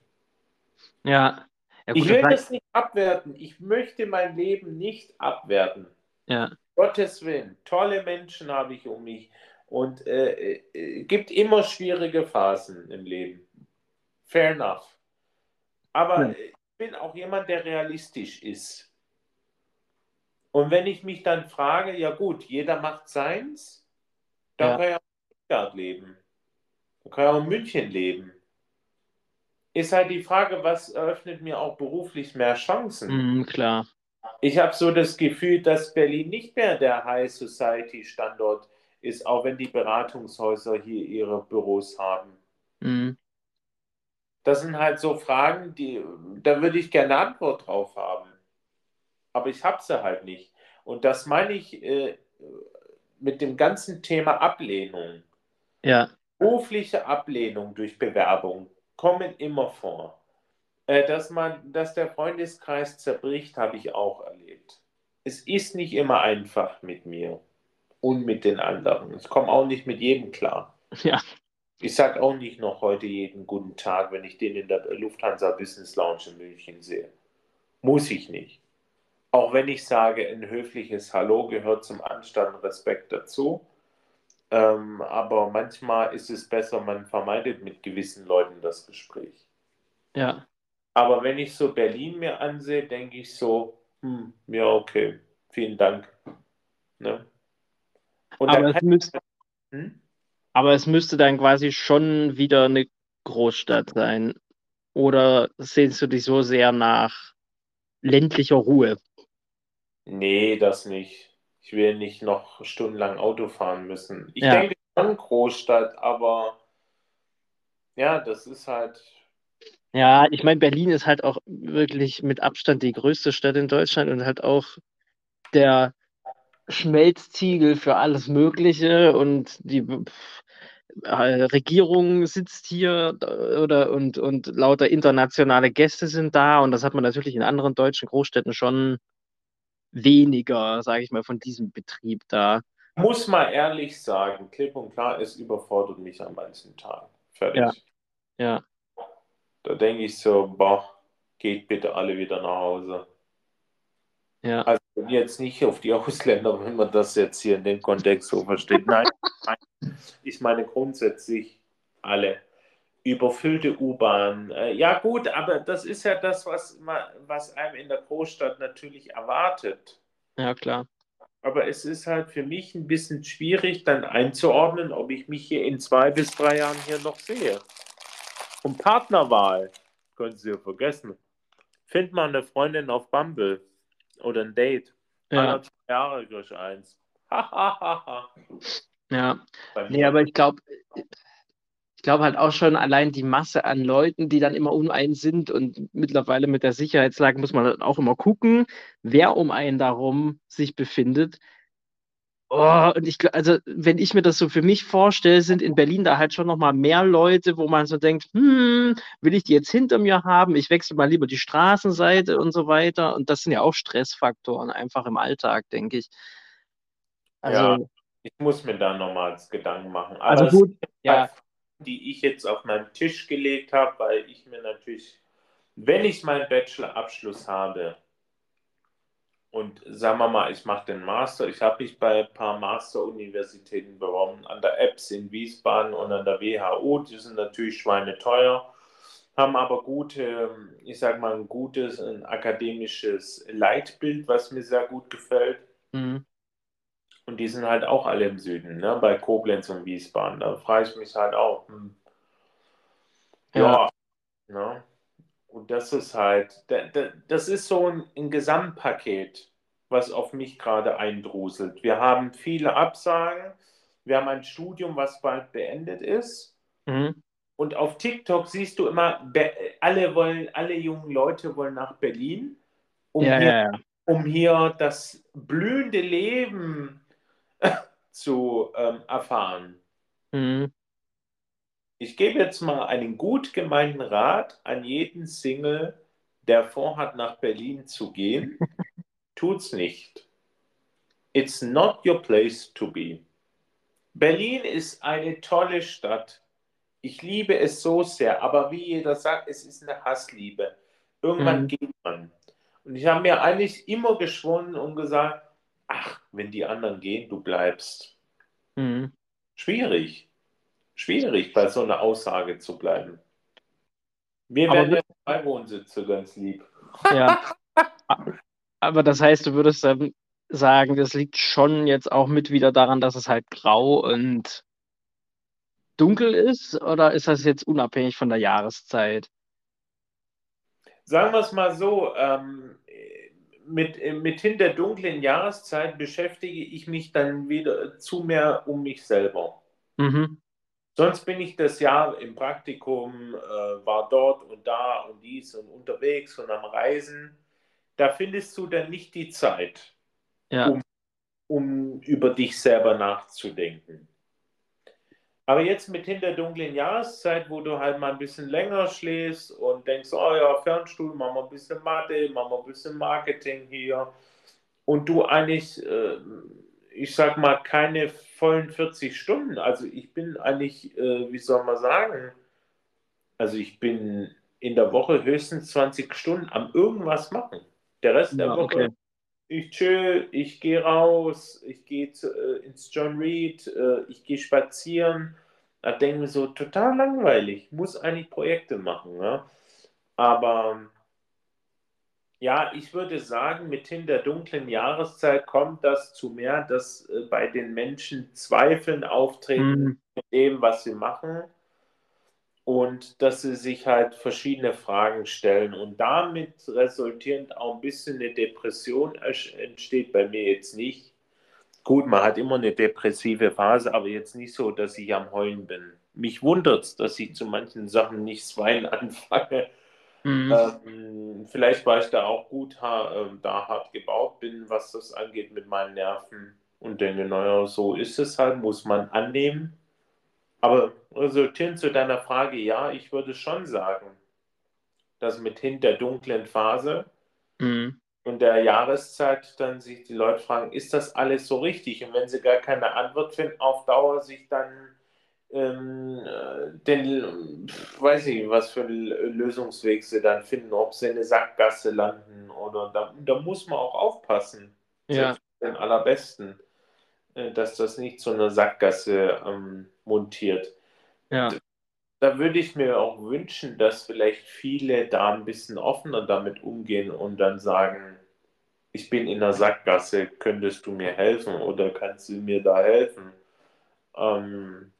Ja. Ja, Ich gut, will das das nicht abwerten. Ich möchte mein Leben nicht abwerten. ja. Gottes Willen, tolle Menschen habe ich um mich. Und äh, äh, gibt immer schwierige Phasen im Leben. Fair enough. Aber Ja. ich bin auch jemand, der realistisch ist. Und wenn ich mich dann frage, ja gut, jeder macht seins, dann Ja. kann ja auch in Stuttgart leben. Dann kann ja auch in München leben. Ist halt die Frage, was eröffnet mir auch beruflich mehr Chancen? Mhm, klar. Ich habe so das Gefühl, dass Berlin nicht mehr der High Society Standort ist, auch wenn die Beratungshäuser hier ihre Büros haben. Mhm. Das sind halt so Fragen, die, da würde ich gerne eine Antwort drauf haben. Aber ich habe sie halt nicht. Und das meine ich äh, mit dem ganzen Thema Ablehnung. Ja. Berufliche Ablehnung durch Bewerbung kommen immer vor. Äh, dass man, dass der Freundeskreis zerbricht, habe ich auch erlebt. Es ist nicht immer einfach mit mir und mit den anderen. Ich komme auch nicht mit jedem klar. Ja. Ich sage auch nicht noch heute jeden guten Tag, wenn ich den in der Lufthansa Business Lounge in München sehe. Muss ich nicht. Auch wenn ich sage, ein höfliches Hallo gehört zum Anstand und Respekt dazu. Ähm, aber manchmal ist es besser, man vermeidet mit gewissen Leuten das Gespräch. Ja. Aber wenn ich so Berlin mir ansehe, denke ich so, hm, ja, okay. Vielen Dank. Ne? Aber es, müsste, hm? Aber es müsste dann quasi schon wieder eine Großstadt sein. Oder sehnst du dich so sehr nach ländlicher Ruhe? Nee, das nicht. Ich will nicht noch stundenlang Auto fahren müssen. Ich ja. denke schon Großstadt, aber ja, das ist halt. Ja, ich meine, Berlin ist halt auch wirklich mit Abstand die größte Stadt in Deutschland und halt auch der Schmelztiegel für alles Mögliche und die Regierung sitzt hier oder und, und lauter internationale Gäste sind da und das hat man natürlich in anderen deutschen Großstädten schon weniger, sage ich mal, von diesem Betrieb da. Muss mal ehrlich sagen, klipp und klar, es überfordert mich an manchen Tagen. Fertig. Ja. ja. Da denke ich so, boah, geht bitte alle wieder nach Hause. Ja. Also jetzt nicht auf die Ausländer, wenn man das jetzt hier in dem Kontext so versteht. Nein, ich meine grundsätzlich alle. Überfüllte U-Bahn. Äh, ja gut, aber das ist ja das, was, was einem in der Großstadt natürlich erwartet. Ja, klar. Aber es ist halt für mich ein bisschen schwierig, dann einzuordnen, ob ich mich hier in zwei bis drei Jahren hier noch sehe. Und Partnerwahl, können Sie ja vergessen. Find mal eine Freundin auf Bumble oder ein Date. Ja. Anderthalb Jahre durch eins. ja. Nee, aber ich glaube, ich glaube halt auch schon allein die Masse an Leuten, die dann immer um einen sind und mittlerweile mit der Sicherheitslage muss man auch immer gucken, wer um einen darum sich befindet. Oh, und ich, also, wenn ich mir das so für mich vorstelle, sind in Berlin da halt schon nochmal mehr Leute, wo man so denkt, hm, will ich die jetzt hinter mir haben? Ich wechsle mal lieber die Straßenseite und so weiter. Und das sind ja auch Stressfaktoren einfach im Alltag, denke ich. Also, ja, ich muss mir da nochmals Gedanken machen. Aber also gut, ja. Die ich jetzt auf meinen Tisch gelegt habe, weil ich mir natürlich, wenn ich meinen Bachelorabschluss habe, und sagen wir mal, ich mache den Master. Ich habe mich bei ein paar Master-Universitäten beworben, an der EBS in Wiesbaden und an der WHO. Die sind natürlich schweineteuer, haben aber gute, ich sage mal, ein gutes ein akademisches Leitbild, was mir sehr gut gefällt. Mhm. Und die sind halt auch alle im Süden, ne? bei Koblenz und Wiesbaden. Da frage ich mich halt auch. Hm. Ja. ja ne? Und das ist halt, das ist so ein, ein Gesamtpaket, was auf mich gerade eindruselt. Wir haben viele Absagen. Wir haben ein Studium, was bald beendet ist. Mhm. Und auf TikTok siehst du immer, alle wollen, alle jungen Leute wollen nach Berlin, um, ja, hier, ja, ja. um hier das blühende Leben zu ähm, erfahren. Mhm. Ich gebe jetzt mal einen gut gemeinten Rat an jeden Single, der vorhat, nach Berlin zu gehen. Tut's nicht. It's not your place to be. Berlin ist eine tolle Stadt. Ich liebe es so sehr, aber wie jeder sagt, es ist eine Hassliebe. Irgendwann mhm. geht man. Und ich habe mir eigentlich immer geschworen und gesagt, ach, wenn die anderen gehen, du bleibst. Mhm. Schwierig schwierig, bei so einer Aussage zu bleiben. Mir werden ja zwei Wohnsitze ganz lieb. Ja. Aber das heißt, du würdest dann sagen, das liegt schon jetzt auch mit wieder daran, dass es halt grau und dunkel ist? Oder ist das jetzt unabhängig von der Jahreszeit? Sagen wir es mal so, ähm, mit, mithin der dunklen Jahreszeit beschäftige ich mich dann wieder zu mehr um mich selber. Mhm. Sonst bin ich das Jahr im Praktikum, äh, war dort und da und dies und unterwegs und am Reisen. Da findest du dann nicht die Zeit, ja. um, um über dich selber nachzudenken. Aber jetzt mit hinter dunklen Jahreszeit, wo du halt mal ein bisschen länger schläfst und denkst, oh ja, Fernstuhl, machen wir ein bisschen Mathe, machen wir ein bisschen Marketing hier. Und du eigentlich äh, ich sag mal, keine vollen 40 Stunden. Also ich bin eigentlich, äh, wie soll man sagen, also ich bin in der Woche höchstens 20 Stunden am irgendwas machen. Der Rest ja, der Woche, okay. ich chill, ich gehe raus, ich gehe äh, ins John Reed, äh, ich gehe spazieren. Da denke ich so, total langweilig, muss eigentlich Projekte machen. Ne? Aber Ja, ich würde sagen, mithin der dunklen Jahreszeit kommt das zu mehr, dass äh, bei den Menschen Zweifeln auftreten Mhm. mit dem, was sie machen und dass sie sich halt verschiedene Fragen stellen und damit resultierend auch ein bisschen eine Depression entsteht bei mir jetzt nicht. Gut, man hat immer eine depressive Phase, aber jetzt nicht so, dass ich am Heulen bin. Mich wundert es, dass ich zu manchen Sachen nicht das Weinen anfange. Mhm. Ähm, vielleicht, weil ich da auch gut ha ähm, da hart gebaut bin, was das angeht mit meinen Nerven. Und denke, naja, so ist es halt, muss man annehmen. Aber resultierend zu deiner Frage, ja, ich würde schon sagen, dass mithin der dunklen Phase Mhm. und der Jahreszeit dann sich die Leute fragen, ist das alles so richtig? Und wenn sie gar keine Antwort finden, auf Dauer sich dann ähm, äh, den, weiß ich, was für einen Lösungsweg sie dann finden, ob sie in eine Sackgasse landen oder da, da muss man auch aufpassen, Ja. den allerbesten, äh, dass das nicht zu einer Sackgasse ähm, montiert. Ja. Da würde ich mir auch wünschen, dass vielleicht viele da ein bisschen offener damit umgehen und dann sagen, ich bin in der Sackgasse, könntest du mir helfen oder kannst du mir da helfen? Ähm,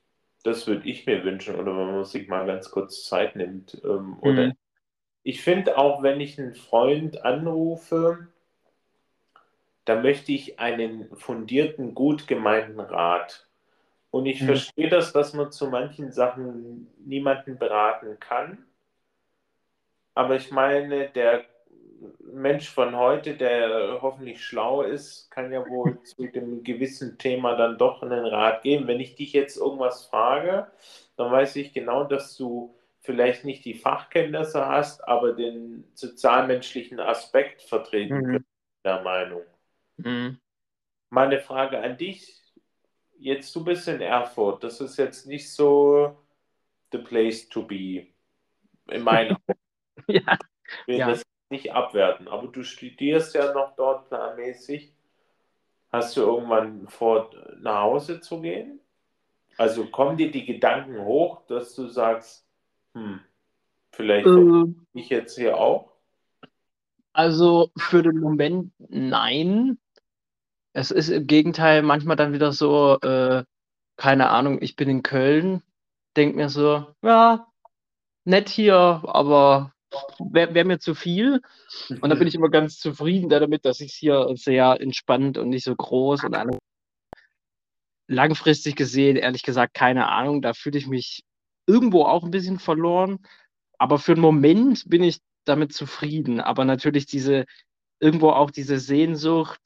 das würde ich mir wünschen oder wenn man sich mal ganz kurz Zeit nimmt. Ähm, oder Mhm. ich finde auch, wenn ich einen Freund anrufe, da möchte ich einen fundierten, gut gemeinten Rat. Und ich Mhm. verstehe das, dass man zu manchen Sachen niemanden beraten kann. Aber ich meine, der Mensch von heute, der hoffentlich schlau ist, kann ja wohl zu dem gewissen Thema dann doch einen Rat geben. Wenn ich dich jetzt irgendwas frage, dann weiß ich genau, dass du vielleicht nicht die Fachkenntnisse hast, aber den sozialmenschlichen Aspekt vertreten Mhm. der Meinung. Mhm. Meine Frage an dich, jetzt du bist in Erfurt, das ist jetzt nicht so the place to be, in meinen Augen. Ja. Ja. das nicht abwerten, aber du studierst ja noch dort planmäßig. Hast du irgendwann vor, nach Hause zu gehen? Also kommen dir die Gedanken hoch, dass du sagst, hm, vielleicht Äh, ich jetzt hier auch? Also für den Moment nein. Es ist im Gegenteil manchmal dann wieder so, äh, keine Ahnung, ich bin in Köln, denke mir so, ja, nett hier, aber wäre wär mir zu viel. Und dann bin ich immer ganz zufrieden damit, dass ich es hier sehr entspannt und nicht so groß und alles. Langfristig gesehen, ehrlich gesagt, keine Ahnung, da fühle ich mich irgendwo auch ein bisschen verloren. Aber für 'n Moment bin ich damit zufrieden. Aber natürlich diese irgendwo auch diese Sehnsucht,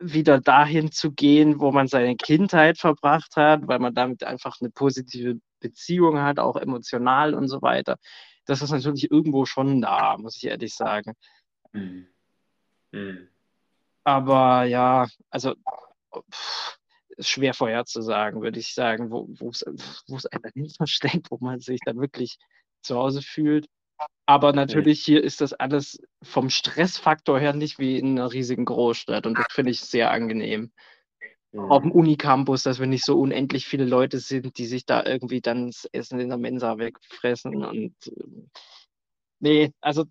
wieder dahin zu gehen, wo man seine Kindheit verbracht hat, weil man damit einfach 'ne positive Beziehung hat, auch emotional und so weiter. Das ist natürlich irgendwo schon da, muss ich ehrlich sagen. Mhm. Mhm. Aber ja, also, ist schwer vorherzusagen, würde ich sagen, wo einen dann hin verschlägt, wo man sich dann wirklich zu Hause fühlt. Aber natürlich hier ist das alles vom Stressfaktor her nicht wie in 'ner riesigen Großstadt und das finde ich sehr angenehm. Auf'm Mhm. Unicampus, dass wir nicht so unendlich viele Leute sind, die sich da irgendwie dann das Essen in der Mensa wegfressen und, ähm ne, also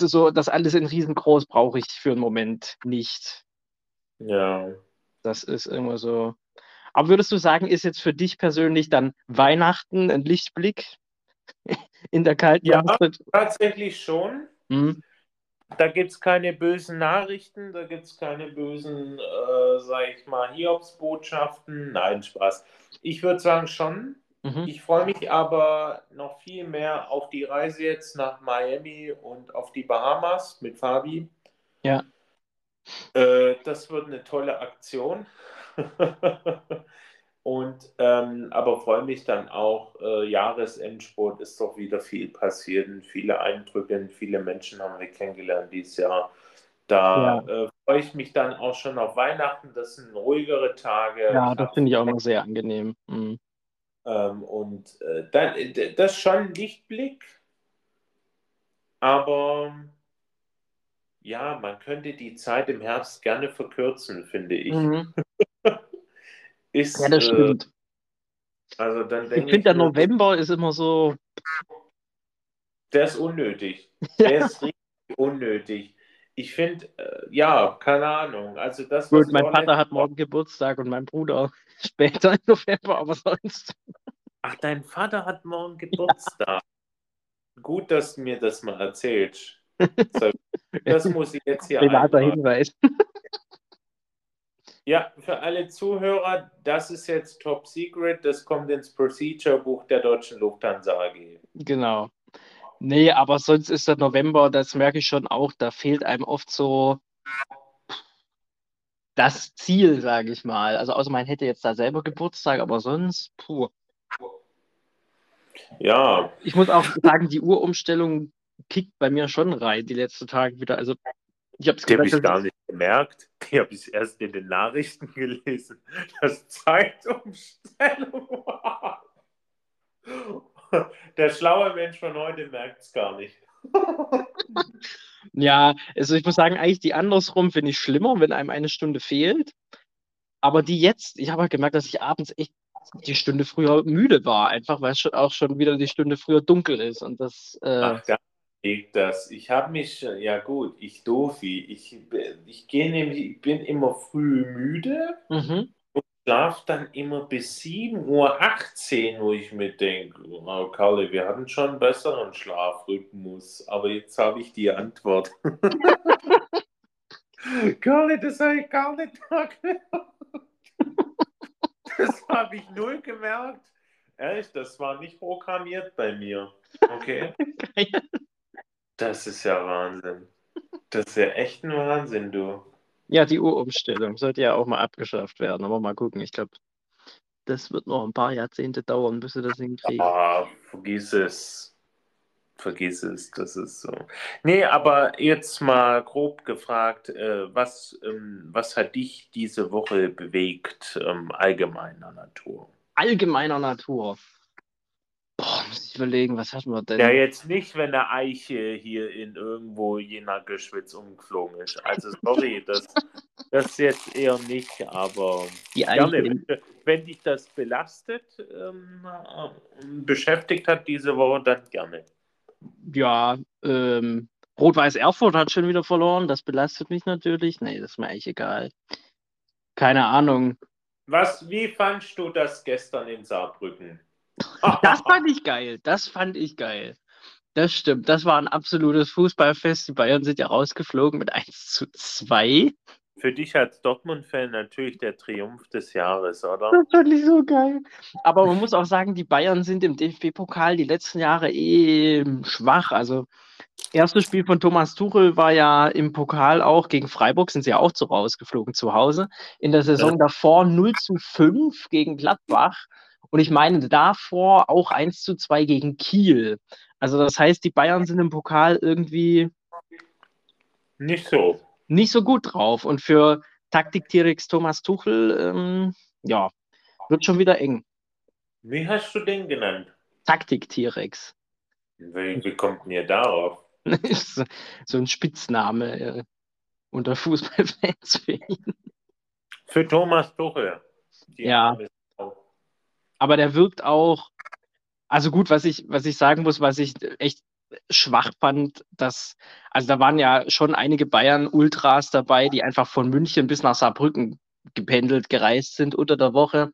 so das alles in riesengroß brauche ich für 'n Moment nicht. Ja. Das ist immer so aber würdest du sagen, ist jetzt für dich persönlich dann Weihnachten 'n Lichtblick in der kalten Ja, Jahreszeit? tatsächlich schon. Mhm. Da gibt's keine bösen Nachrichten, da gibt's keine bösen, äh, sage ich mal, Hiobsbotschaften. Nein, Spaß. Ich würde sagen schon. Mhm. Ich freue mich aber noch viel mehr auf die Reise jetzt nach Miami und auf die Bahamas mit Fabi. Ja. Äh, das wird 'ne tolle Aktion. Und, ähm, aber freue mich dann auch, äh, Jahresendspurt ist doch wieder viel passiert und viele Eindrücke und viele Menschen haben wir kennengelernt dieses Jahr. Da, Ja. äh, freue ich mich dann auch schon auf Weihnachten. Das sind ruhigere Tage. Ja, das finde ich auch immer sehr angenehm. Mhm. ähm, und, äh, dann das ist schon 'n Lichtblick. Aber ja, man könnte die Zeit im Herbst gerne verkürzen, finde ich. Mhm. Ist, Ja, das äh stimmt. also dann Ich denke finde, ich der mir so November ist immer so Der ist unnötig. Ja. Der ist richtig unnötig. ich finde, äh, ja, keine Ahnung. Also das, Gut, mein Vater hat morgen Geburtstag und mein Bruder später im November, aber sonst. Ach, dein Vater hat morgen Geburtstag. Ja. Gut, dass du mir das mal erzählst. Das muss ich jetzt hier Privater Hinweis. Ja, für alle Zuhörer, das ist jetzt Top Secret. Das kommt ins Procedure-Buch der Deutschen Lufthansa AG. Genau. Nee, aber sonst ist der November, das merke ich schon auch, da fehlt einem oft so das Ziel, sage ich mal. Also außer man hätte jetzt da selber Geburtstag, aber sonst, puh. Ja. Ich muss auch sagen, die Uhrumstellung kickt bei mir schon rein, die letzten Tage wieder. Also ich habe es gar nicht gemerkt. Die habe ich erst in den Nachrichten gelesen, dass Zeitumstellung war. Der schlaue Mensch von heute merkt es gar nicht. ja, also ich muss sagen, eigentlich die andersrum finde ich schlimmer, wenn einem eine Stunde fehlt. Aber die jetzt, ich habe halt gemerkt, dass ich abends echt die Stunde früher müde war, einfach weil es auch schon wieder die Stunde früher dunkel ist. Und das. Äh, Ach, ja. Das, ich habe mich, ja gut, ich doofi, ich, ich gehe nämlich, ich bin immer früh müde mhm schlafe dann immer bis 7.18 Uhr, wo ich mir denke, oh, Karle, wir hatten schon einen besseren Schlafrhythmus, aber jetzt habe ich die Antwort. Karle, das habe ich gar nicht gemerkt. Das habe ich null gemerkt. Ehrlich, das war nicht programmiert bei mir. Okay. Das ist ja Wahnsinn. Das ist ja echt ein Wahnsinn, du. Ja, die Uhrumstellung sollte ja auch mal abgeschafft werden, aber mal gucken. Ich glaube, das wird noch ein paar Jahrzehnte dauern, bis sie das hinkriegen. Ah, vergiss es. Vergiss es, das ist so. Nee, aber jetzt mal grob gefragt, äh, was, ähm, was hat dich diese Woche bewegt, ähm, allgemeiner Natur? Allgemeiner Natur. Boah, muss ich überlegen, was hatten wir denn? Ja, jetzt nicht, wenn der Eiche hier in irgendwo Jena Geschwitz umgeflogen ist. Also sorry, das, das jetzt eher nicht, aber Die gerne, wenn, wenn dich das belastet, ähm, beschäftigt hat diese Woche, dann gerne. Ja, ähm, Rot-Weiß Erfurt hat schon wieder verloren, das belastet mich natürlich. Nee, das ist mir eigentlich egal. Keine Ahnung. Was, wie fandst du das gestern in Saarbrücken? Das fand ich geil. Das fand ich geil. Das stimmt. Das war ein absolutes Fußballfest. Die Bayern sind ja rausgeflogen mit 1 zu 2. Für dich als Dortmund-Fan natürlich der Triumph des Jahres, oder? Das fand ich so geil. Aber man muss auch sagen, die Bayern sind im DFB-Pokal die letzten Jahre eh schwach. Also, erstes Spiel von Thomas Tuchel war ja im Pokal auch gegen Freiburg, sind sie ja auch so rausgeflogen zu Hause. In der Saison davor 0 zu 5 gegen Gladbach. Und ich meine davor auch 1 zu 2 gegen Kiel. Also das heißt, die Bayern sind im Pokal irgendwie nicht so. Nicht so gut drauf. Und für Taktik-T-Rex Thomas Tuchel, ähm, ja, wird schon wieder eng. Wie hast du den genannt? Taktik-T-Rex. Wie, wie kommt denn ihr darauf? so ein Spitzname äh, unter Fußballfans für ihn. Für Thomas Tuchel. Die ja. Aber der wirkt auch, also gut, was ich, was ich sagen muss, was ich echt schwach fand, dass, also da waren ja schon einige Bayern-Ultras dabei, die einfach von München bis nach Saarbrücken gependelt, gereist sind unter der Woche.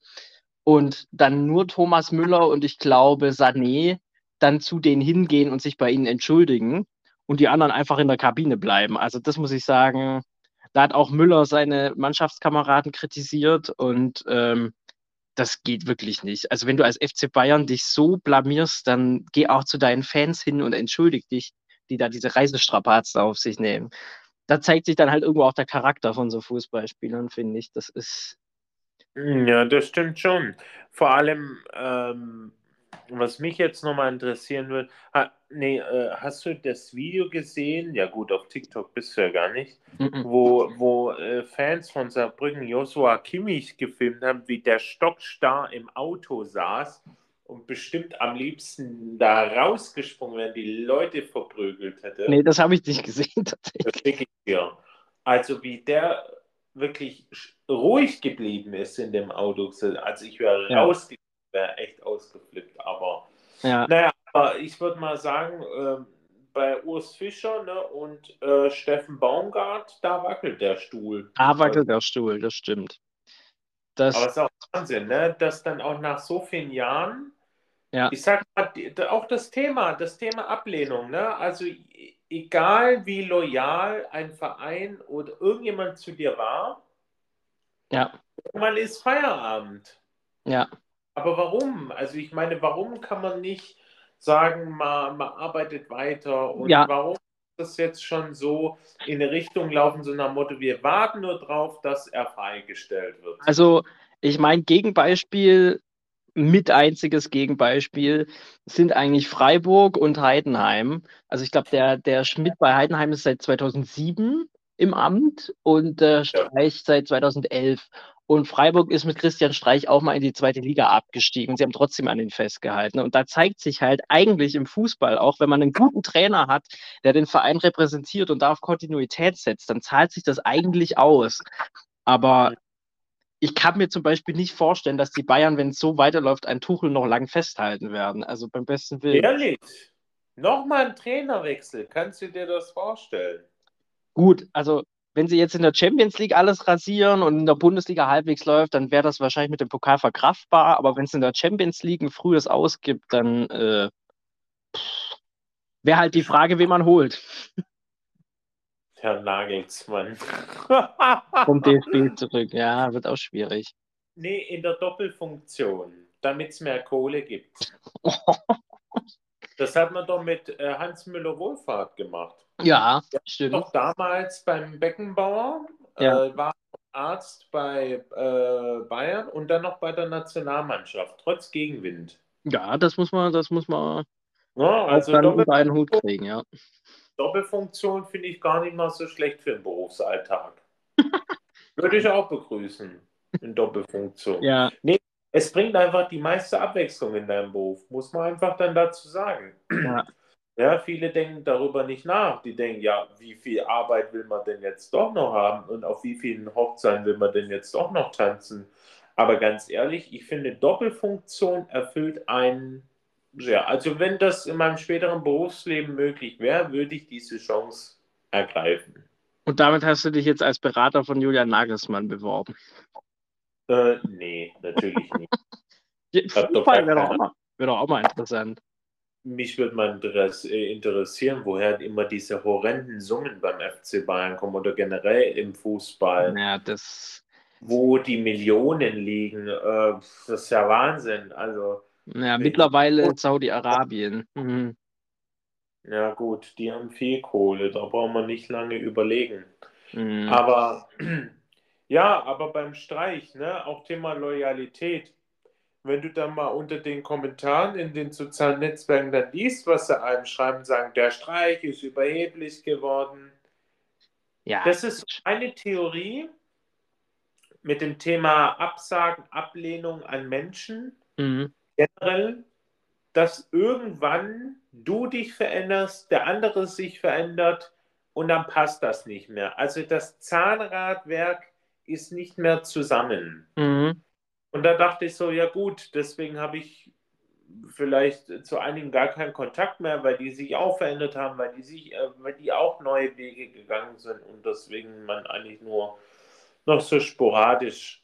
Und dann nur Thomas Müller und ich glaube Sané dann zu denen hingehen und sich bei ihnen entschuldigen und die anderen einfach in der Kabine bleiben. Also das muss ich sagen, da hat auch Müller seine Mannschaftskameraden kritisiert und ähm, das geht wirklich nicht. Also wenn du als FC Bayern dich so blamierst, dann geh auch zu deinen Fans hin und entschuldig dich, die da diese Reisestrapazen auf sich nehmen. Da zeigt sich dann halt irgendwo auch der Charakter von so Fußballspielern, finde ich. Das ist. Ja, das stimmt schon. Vor allem, ähm, was mich jetzt nochmal interessieren würde, ha, nee, äh, hast du das Video gesehen? Ja gut, auf TikTok bist du ja gar nicht, mhm. wo, wo äh, Fans von Saarbrücken Joshua Kimmich gefilmt haben, wie der stockstarr im Auto saß und bestimmt am liebsten da rausgesprungen wäre, die Leute verprügelt hätte. Nee, das habe ich nicht gesehen tatsächlich. Das Also wie der wirklich ruhig geblieben ist in dem Auto. Also ich wäre ja. rausgegangen wäre echt ausgeflippt. Aber ja. naja, aber ich würde mal sagen, äh, bei Urs Fischer ne, und äh, Steffen Baumgart, da wackelt der Stuhl. Da wackelt der Stuhl, das stimmt. Das, Aber es ist auch Wahnsinn, ne? dass dann auch nach so vielen Jahren, Ja. ich sag mal, auch das Thema, das Thema Ablehnung, ne? also egal wie loyal ein Verein oder irgendjemand zu dir war, ja, man ist Feierabend. ja. Aber warum? Also ich meine, warum kann man nicht sagen, man, man arbeitet weiter und Ja. warum ist das jetzt schon so in eine Richtung laufen, so nach dem Motto, wir warten nur drauf, dass er freigestellt wird. Also, ich meine, Gegenbeispiel, mit einziges Gegenbeispiel sind eigentlich Freiburg und Heidenheim. Also ich glaube, der, der Schmidt bei Heidenheim ist seit 2007 im Amt und der Streich seit 2011. Und Freiburg ist mit Christian Streich auch mal in die zweite Liga abgestiegen und sie haben trotzdem an ihn festgehalten. Und da zeigt sich halt eigentlich im Fußball auch, wenn man einen guten Trainer hat, der den Verein repräsentiert und da auf Kontinuität setzt, dann zahlt sich das eigentlich aus. Aber ich kann mir zum Beispiel nicht vorstellen, dass die Bayern, wenn es so weiterläuft, ein Tuchel noch lang festhalten werden. Also beim besten Willen. Ehrlich? Nochmal ein Trainerwechsel, kannst du dir das vorstellen? Gut, also wenn sie jetzt in der Champions League alles rasieren und in der Bundesliga halbwegs läuft, dann wäre das wahrscheinlich mit dem Pokal verkraftbar. Aber wenn es in der Champions League ein frühes ausgibt, dann äh, wäre halt die Frage, wen man holt Herr Nagelsmann. vom DFB zurück. Ja, wird auch schwierig. nee, in der Doppelfunktion, damit es mehr Kohle gibt. Das hat man doch mit äh, Hans Müller-Wohlfahrt gemacht. Ja, stimmt. Noch damals beim Beckenbauer, Ja. äh, war Arzt bei äh, Bayern und dann noch bei der Nationalmannschaft, trotz Gegenwind. Ja, das muss man, das muss man Ja, also dann unter einen Hut kriegen, ja. Doppelfunktion finde ich gar nicht mal so schlecht für den Berufsalltag. Würde ich auch begrüßen, in Doppelfunktion. Ja, Es bringt einfach die meiste Abwechslung in deinem Beruf, muss man einfach dann dazu sagen. Ja. Ja, viele denken darüber nicht nach. Die denken, ja, wie viel Arbeit will man denn jetzt doch noch haben und auf wie vielen Hochzeiten will man denn jetzt doch noch tanzen? Aber ganz ehrlich, ich finde, Doppelfunktion erfüllt einen sehr. Also, wenn das in meinem späteren Berufsleben möglich wäre, würde ich diese Chance ergreifen. Und damit hast du dich jetzt als Berater von Julian Nagelsmann beworben. Äh, nee, natürlich nicht. hab doch Fußball gar wäre doch, keine- auch mal- wäre doch auch mal interessant. Mich würde mal äh, interessieren, woher immer diese horrenden Summen beim FC Bayern kommen oder generell im Fußball, Ja, das, wo die Millionen liegen. Äh, das ist ja Wahnsinn. Also, ja, mittlerweile Saudi-Arabien. Mhm. ja gut, die haben viel Kohle, da braucht man nicht lange überlegen. Mhm. Aber ja, aber beim Streich, ne, auch Thema Loyalität. Wenn du dann mal unter den Kommentaren in den sozialen Netzwerken dann liest, was sie einem schreiben, sagen, der Streich ist überheblich geworden. Ja, Das ist eine Theorie mit dem Thema Absagen, Ablehnung an Menschen mhm. generell, dass irgendwann du dich veränderst, der andere sich verändert und dann passt das nicht mehr. Also das Zahnradwerk ist nicht mehr zusammen. Mhm. Und da dachte ich so, ja gut, deswegen habe ich vielleicht zu einigen gar keinen Kontakt mehr, weil die sich auch verändert haben, weil die sich, äh, weil die auch neue Wege gegangen sind und deswegen man eigentlich nur noch so sporadisch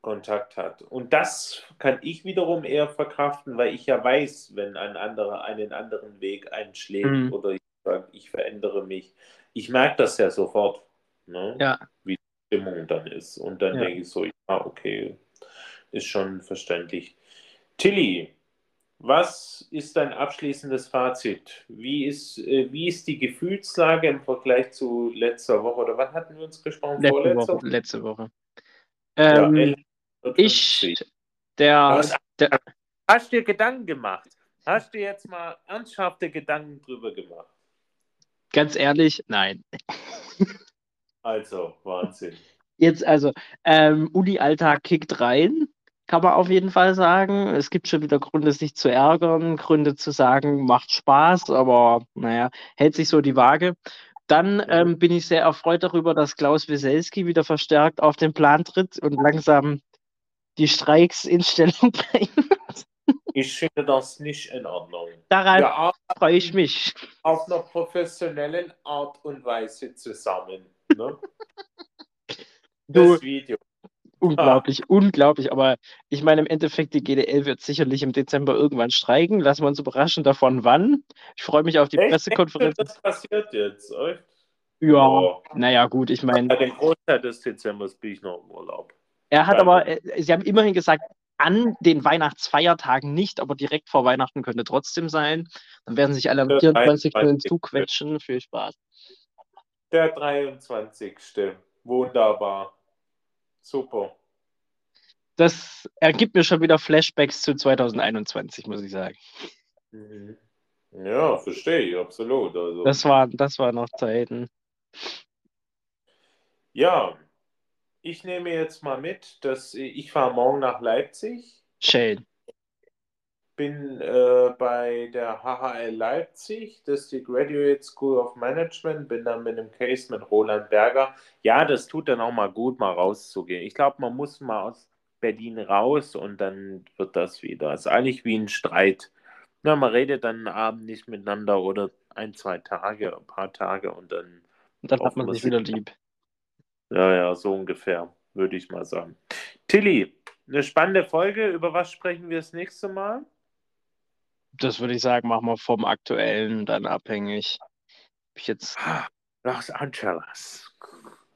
Kontakt hat. Und das kann ich wiederum eher verkraften, weil ich ja weiß, wenn ein anderer einen anderen Weg einschlägt Mhm. oder ich sage, ich verändere mich. Ich merke das ja sofort, ne? Ja. wie Stimmung dann ist. Und dann Ja. denke ich so, ja, okay, ist schon verständlich. Tilly, was ist dein abschließendes Fazit? Wie ist, äh, wie ist die Gefühlslage im Vergleich zu letzter Woche? Oder wann hatten wir uns gesprochen? Letzte Vorletzter Woche. Letzte Woche. Ja, Ähm, 1150. ich, der, der, Hast dir Gedanken gemacht? Hast du jetzt mal ernsthafte Gedanken drüber gemacht? ganz ehrlich, nein. Also, Wahnsinn. Jetzt also, ähm, Uni-Alltag kickt rein, kann man auf jeden Fall sagen. Es gibt schon wieder Gründe, sich zu ärgern, Gründe zu sagen, macht Spaß, aber naja, hält sich so die Waage. Dann ähm, bin ich sehr erfreut darüber, dass Klaus Wieselski wieder verstärkt auf den Plan tritt und langsam die Streiks in Stellung bringt. ich finde das nicht in Ordnung. Daran freue ich mich. auf einer professionellen Art und Weise zusammen. Ne? Du- Das Video. Unglaublich, unglaublich. Aber ich meine, im Endeffekt, die GDL wird sicherlich im Dezember irgendwann streiken. Lassen wir uns überraschen davon, wann. Ich freue mich auf die Echt? Pressekonferenz. Das passiert jetzt. Echt? Ja, Oh. naja, gut, ich meine, Ja, den Großteil des Dezembers bin ich noch im Urlaub. er hat aber, äh, sie haben immerhin gesagt, an den Weihnachtsfeiertagen nicht, aber direkt vor Weihnachten könnte trotzdem sein. Dann werden sich alle am Der 24. 23.. hinzuquetschen. Viel Spaß. Der 23. Wunderbar. Super. Das ergibt mir schon wieder Flashbacks zu 2021, muss ich sagen. Mhm. Ja, verstehe ich, absolut. Also, Das war, das war noch Zeiten. ja, ich nehme jetzt mal mit, dass ich fahre morgen nach Leipzig, Schön. Bin äh, bei der HHL Leipzig, das ist die Graduate School of Management, bin dann mit einem Case mit Roland Berger. Ja, das tut dann auch mal gut, mal rauszugehen. Ich glaube, man muss mal aus Berlin raus und dann wird das wieder. Es ist eigentlich wie ein Streit. Na, man redet dann einen Abend nicht miteinander oder ein, zwei Tage, ein paar Tage und dann Und dann hat man sich wieder lieb. Ja, ja, so ungefähr, würde ich mal sagen. Tilly, eine spannende Folge. Über was sprechen wir das nächste Mal? Das würde ich sagen, machen wir vom Aktuellen dann abhängig. Hab Ich jetzt, Los Angeles.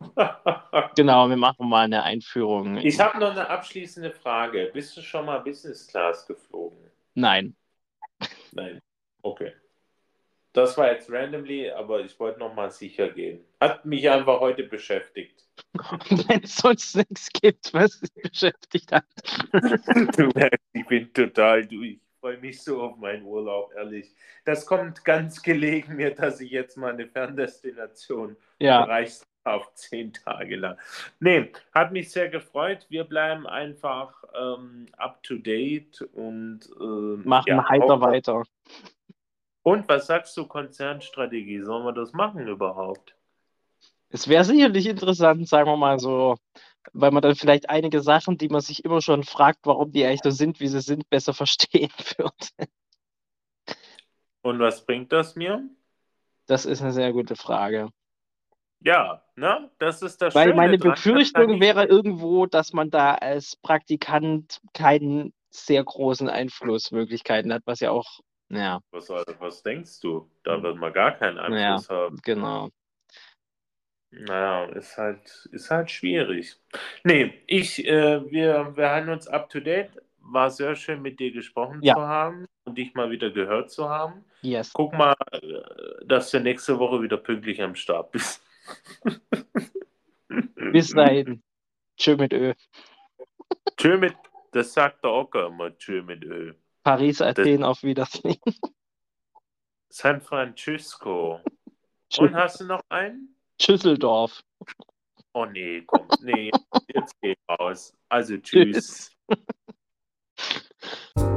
genau, wir machen mal eine Einführung. Ich habe noch eine abschließende Frage. Bist du schon mal Business Class geflogen? Nein. Nein. Okay. Das war jetzt randomly, aber ich wollte noch mal sicher gehen. Hat mich einfach heute beschäftigt. Wenn es sonst nichts gibt, was dich beschäftigt hat. Du merkst, ich bin total durch. Ich freue mich so auf meinen Urlaub, ehrlich. Das kommt ganz gelegen mir, dass ich jetzt mal eine Ferndestination Ja, erreicht auf zehn Tage lang. Nee, hat mich sehr gefreut. Wir bleiben einfach ähm, up to date und ähm, machen ja, heiter weiter. Und was sagst du, Konzernstrategie? Sollen wir das machen überhaupt? Es wäre sicherlich interessant, sagen wir mal so, weil man dann vielleicht einige Sachen, die man sich immer schon fragt, warum die eigentlich so sind, wie sie sind, besser verstehen wird. Und was bringt das mir? Das ist eine sehr gute Frage. Ja, ne? Das ist das Weil Schöne meine dran, Befürchtung wäre irgendwo, dass man da als Praktikant keinen sehr großen Einflussmöglichkeiten hat, was ja auch, ja, Was, was denkst du? Da wird man gar keinen Einfluss haben. genau. Naja, ist halt, ist halt schwierig. Nee, ich, äh, wir, wir halten uns up to date. War sehr schön, mit dir gesprochen Ja. zu haben und dich mal wieder gehört zu haben. Yes. Guck mal, äh, dass du nächste Woche wieder pünktlich am Start bist. Bis dahin. Tschö mit Ö. Tschö mit, das sagt der Ocker immer, tschö mit Ö. Paris, Athen, auf Wiedersehen. San Francisco. Und hast du noch einen? Schüsseldorf. Oh nee, komm, nee, jetzt geh raus. Also tschüss. tschüss.